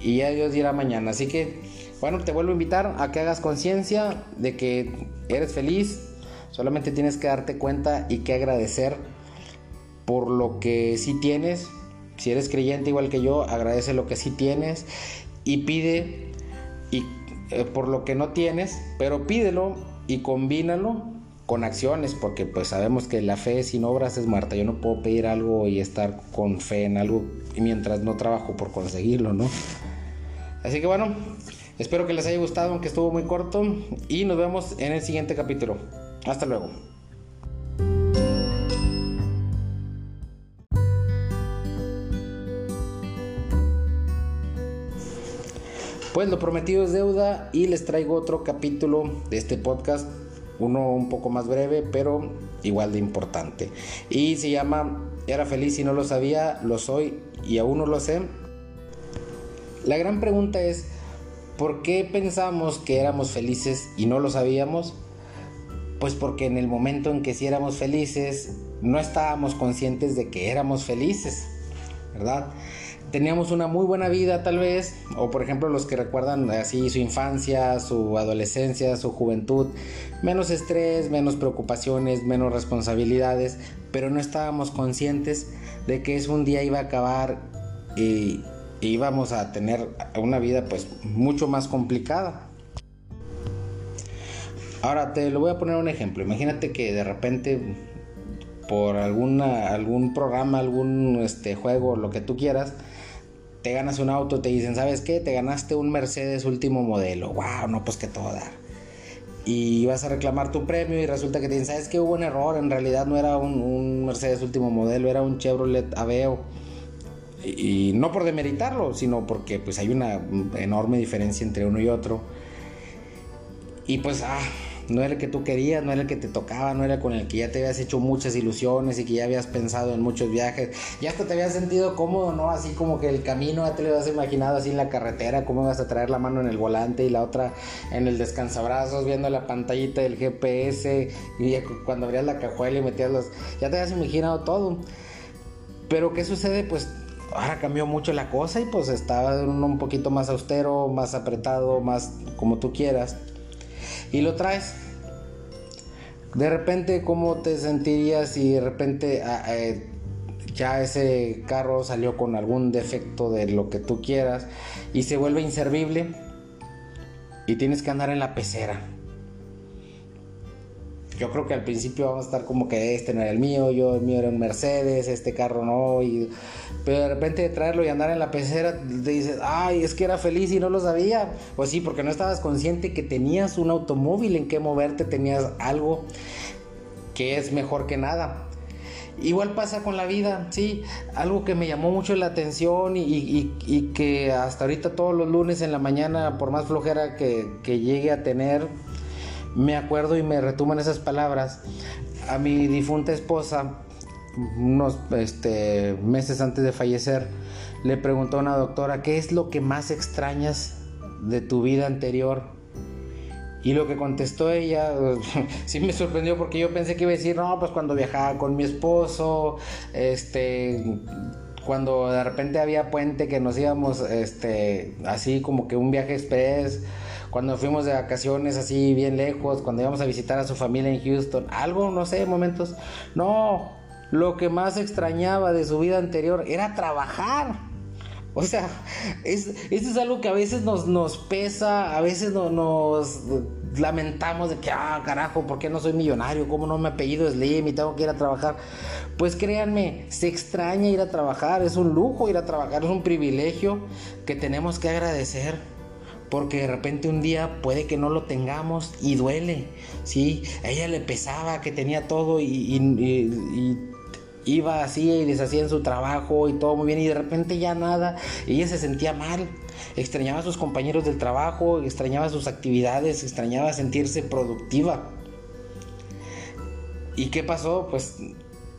y ya Dios dirá mañana. Así que, bueno, te vuelvo a invitar a que hagas conciencia de que eres feliz, solamente tienes que darte cuenta y que agradecer por lo que sí tienes si eres creyente igual que yo, agradece lo que sí tienes y pide y, eh, por lo que no tienes, pero pídelo y combínalo con acciones, porque pues sabemos que la fe sin obras es muerta. Yo no puedo pedir algo y estar con fe en algo mientras no trabajo por conseguirlo, ¿no? Así que bueno, espero que les haya gustado, aunque estuvo muy corto, y nos vemos en el siguiente capítulo. Hasta luego. Pues lo prometido es deuda y les traigo otro capítulo de este podcast, uno un poco más breve, pero igual de importante. Y se llama Era feliz y no lo sabía, lo soy y aún no lo sé. La gran pregunta es, ¿por qué pensamos que éramos felices y no lo sabíamos? Pues porque en el momento en que sí éramos felices, no estábamos conscientes de que éramos felices, ¿verdad? teníamos una muy buena vida tal vez, o por ejemplo los que recuerdan así su infancia, su adolescencia, su juventud, menos estrés, menos preocupaciones, menos responsabilidades, pero no estábamos conscientes de que es un día iba a acabar y, íbamos a tener una vida pues mucho más complicada. Ahora te lo voy a poner un ejemplo. Imagínate que de repente por alguna, algún programa, algún este, juego, lo que tú quieras, te ganas un auto, te dicen, ¿sabes qué? Te ganaste un Mercedes último modelo. ¡Wow! No, pues que todo dar. Y vas a reclamar tu premio y resulta que te dicen, ¿sabes qué? Hubo un error. En realidad no era un, Mercedes último modelo, era un Chevrolet Aveo. Y, no por demeritarlo, sino porque pues hay una enorme diferencia entre uno y otro. Y pues, ah, no era el que tú querías, no era el que te tocaba, no era con el que ya te habías hecho muchas ilusiones y que ya habías pensado en muchos viajes, ya hasta te habías sentido cómodo, ¿no? Así como que el camino ya te lo habías imaginado así en la carretera, cómo ibas a traer la mano en el volante y la otra en el descansabrazos, viendo la pantallita del GPS y cuando abrías la cajuela y metías los... ya te habías imaginado todo. Pero ¿qué sucede? Pues ahora cambió mucho la cosa y pues estaba un poquito más austero, más apretado, más como tú quieras. Y lo traes. De repente, ¿cómo te sentirías si de repente ah, eh, ya ese carro salió con algún defecto de lo que tú quieras y se vuelve inservible y tienes que andar en la pecera? Yo creo que al principio vamos a estar como que este no era el mío, yo el mío era un Mercedes, este carro no, y, pero de repente traerlo y andar en la pecera, te dices, ay, es que era feliz y no lo sabía. Pues sí, porque no estabas consciente que tenías un automóvil en que moverte, tenías algo que es mejor que nada. Igual pasa con la vida, sí, algo que me llamó mucho la atención y, que hasta ahorita todos los lunes en la mañana, por más flojera que, que llegue a tener, me acuerdo y me retuman esas palabras. A mi difunta esposa unos este, meses antes de fallecer le preguntó a una doctora qué es lo que más extrañas de tu vida anterior y lo que contestó ella sí me sorprendió porque yo pensé que iba a decir no pues cuando viajaba con mi esposo este cuando de repente había puente que nos íbamos este así como que un viaje express cuando fuimos de vacaciones así bien lejos, cuando íbamos a visitar a su familia en Houston, algo, no sé, momentos. No, lo que más extrañaba de su vida anterior era trabajar. O sea, es, eso es algo que a veces nos, nos pesa, a veces nos lamentamos de que, ah, carajo, ¿por qué no soy millonario? ¿Cómo no me apellido Slim y tengo que ir a trabajar? Pues créanme, se extraña ir a trabajar, es un lujo ir a trabajar, es un privilegio que tenemos que agradecer porque de repente un día puede que no lo tengamos y duele, ¿sí? A ella le pesaba que tenía todo y, iba así y deshacía en su trabajo y todo muy bien y de repente ya nada, ella se sentía mal, extrañaba a sus compañeros del trabajo, extrañaba sus actividades, extrañaba sentirse productiva. ¿Y qué pasó? Pues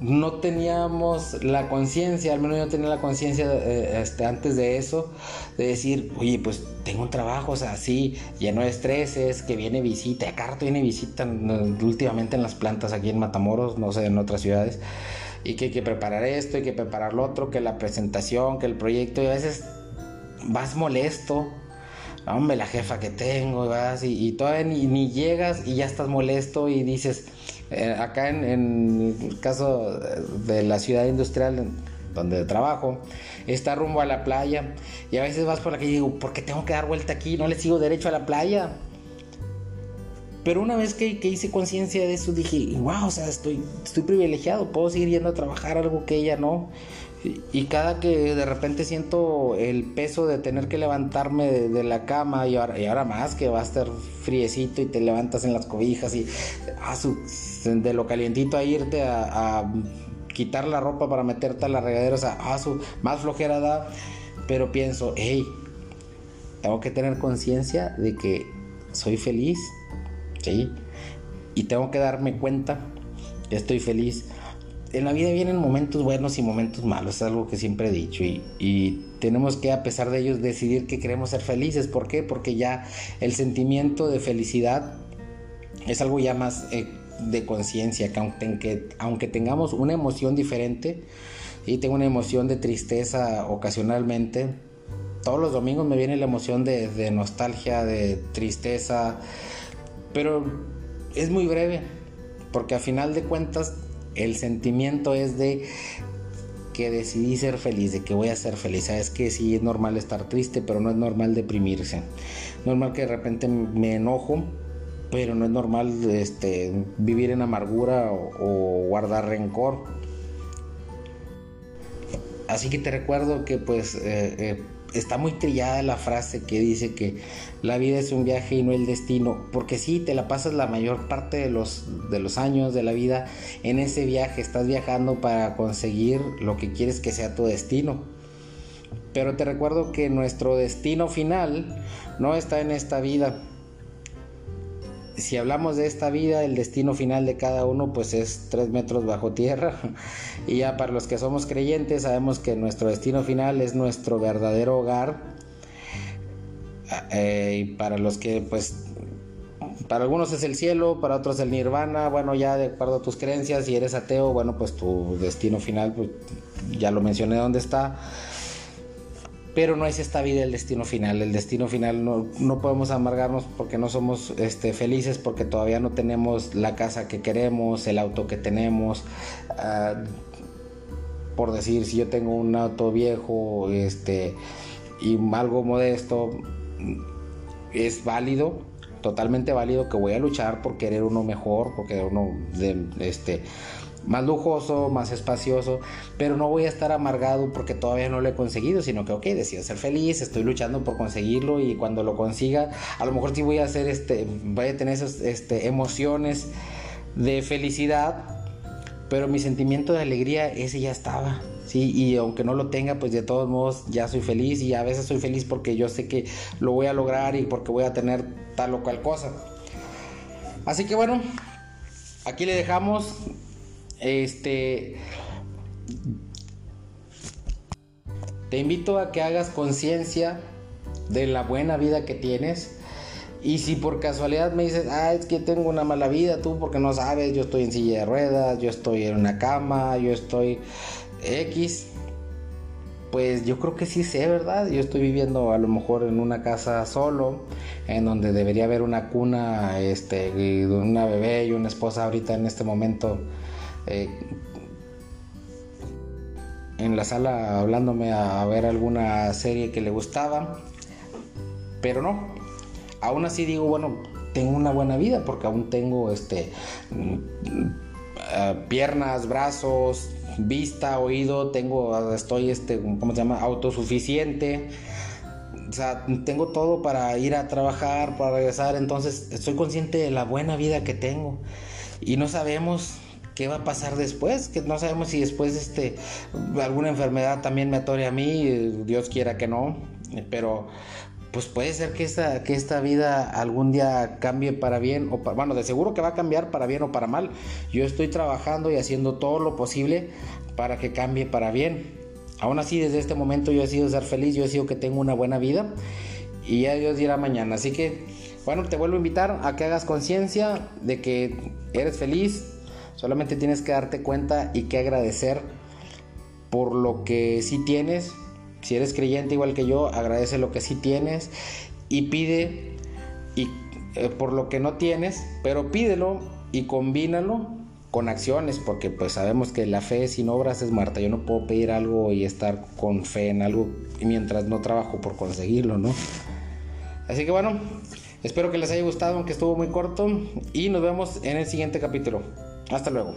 no teníamos la conciencia, al menos yo tenía la conciencia eh, este, antes de eso, de decir, oye, pues tengo un trabajo, o sea, sí, lleno de estreses, que viene visita, acá viene visita últimamente en las plantas aquí en Matamoros, no sé, en otras ciudades, y que hay que preparar esto, hay que preparar lo otro, que la presentación, que el proyecto, y a veces vas molesto, hombre, la jefa que tengo, vas, y, todavía ni llegas y ya estás molesto y dices, eh, acá en, el caso de la ciudad industrial donde trabajo, está rumbo a la playa y a veces vas por aquí y digo, ¿por qué tengo que dar vuelta aquí? No le sigo derecho a la playa. Pero una vez que, hice conciencia de eso, dije, wow, o sea, estoy, estoy privilegiado, puedo seguir yendo a trabajar algo que ella no. Y cada que de repente siento el peso de tener que levantarme de, la cama y ahora, y ahora, más que va a estar friecito y te levantas en las cobijas y ah, de lo calientito a irte a, quitar la ropa para meterte a la regadera, o sea, ah, más flojera da, pero pienso, hey, tengo que tener conciencia de que soy feliz, ¿sí? Y tengo que darme cuenta que estoy feliz en la vida vienen momentos buenos y momentos malos, es algo que siempre he dicho y, tenemos que a pesar de ellos decidir que queremos ser felices. ¿Por qué? Porque ya el sentimiento de felicidad es algo ya más eh, de conciencia, que aunque, tengamos una emoción diferente, y tengo una emoción de tristeza ocasionalmente, todos los domingos me viene la emoción de, de nostalgia, de tristeza, pero es muy breve, porque a final de cuentas el sentimiento es de que decidí ser feliz, de que voy a ser feliz. Sabes que sí es normal estar triste, pero no es normal deprimirse. Normal que de repente me enojo, pero no es normal este, vivir en amargura o, guardar rencor. Así que te recuerdo que pues eh, eh, está muy trillada la frase que dice que la vida es un viaje y no el destino, porque sí, te la pasas la mayor parte de los, de los años de la vida en ese viaje, estás viajando para conseguir lo que quieres que sea tu destino. Pero te recuerdo que nuestro destino final no está en esta vida. Si hablamos de esta vida, el destino final de cada uno pues es tres metros bajo tierra. Y ya para los que somos creyentes sabemos que nuestro destino final es nuestro verdadero hogar. Eh, y para los que pues para algunos es el cielo, para otros el nirvana, bueno ya de acuerdo a tus creencias, si eres ateo, bueno pues tu destino final pues ya lo mencioné dónde está pero no es esta vida el destino final. El destino final no, no podemos amargarnos porque no somos este, felices, porque todavía no tenemos la casa que queremos, el auto que tenemos. Uh, por decir, si yo tengo un auto viejo este, y algo modesto, es válido, totalmente válido que voy a luchar por querer uno mejor, porque uno de, este, más lujoso, más espacioso, pero no voy a estar amargado porque todavía no lo he conseguido, sino que, ok, decido ser feliz, estoy luchando por conseguirlo y cuando lo consiga, a lo mejor sí voy a hacer, este, voy a tener esas este, emociones de felicidad, pero mi sentimiento de alegría, ese ya estaba. Sí, y aunque no lo tenga, pues de todos modos ya soy feliz y a veces soy feliz porque yo sé que lo voy a lograr y porque voy a tener tal o cual cosa. Así que bueno, aquí le dejamos este. Te invito a que hagas conciencia de la buena vida que tienes. Y si por casualidad me dices, ah, es que tengo una mala vida, tú porque no sabes, yo estoy en silla de ruedas, yo estoy en una cama, yo estoy X, pues yo creo que sí sé, ¿verdad? Yo estoy viviendo a lo mejor en una casa solo, en donde debería haber una cuna, este, una bebé y una esposa ahorita en este momento eh, en la sala hablándome a ver alguna serie que le gustaba, pero no. Aún así digo, bueno, tengo una buena vida porque aún tengo este mm, eh, piernas, brazos, vista, oído, tengo estoy este ¿cómo se llama? autosuficiente. O sea, tengo todo para ir a trabajar, para regresar, entonces estoy consciente de la buena vida que tengo y no sabemos qué va a pasar después, que no sabemos si después este alguna enfermedad también me atore a mí, Dios quiera que no, pero pues puede ser que esta, que esta vida algún día cambie para bien o para, bueno, de seguro que va a cambiar para bien o para mal. Yo estoy trabajando y haciendo todo lo posible para que cambie para bien. Aún así, desde este momento yo he sido ser feliz, yo he sido que tengo una buena vida y ya Dios dirá mañana. Así que, bueno, te vuelvo a invitar a que hagas conciencia de que eres feliz, Solamente tienes que darte cuenta y que agradecer por lo que sí tienes. Si eres creyente igual que yo, agradece lo que sí tienes y pide y, eh, por lo que no tienes, pero pídelo y combínalo con acciones, porque pues sabemos que la fe sin obras es muerta. Yo no puedo pedir algo y estar con fe en algo mientras no trabajo por conseguirlo, ¿no? Así que bueno, espero que les haya gustado, aunque estuvo muy corto, y nos vemos en el siguiente capítulo. Hasta luego.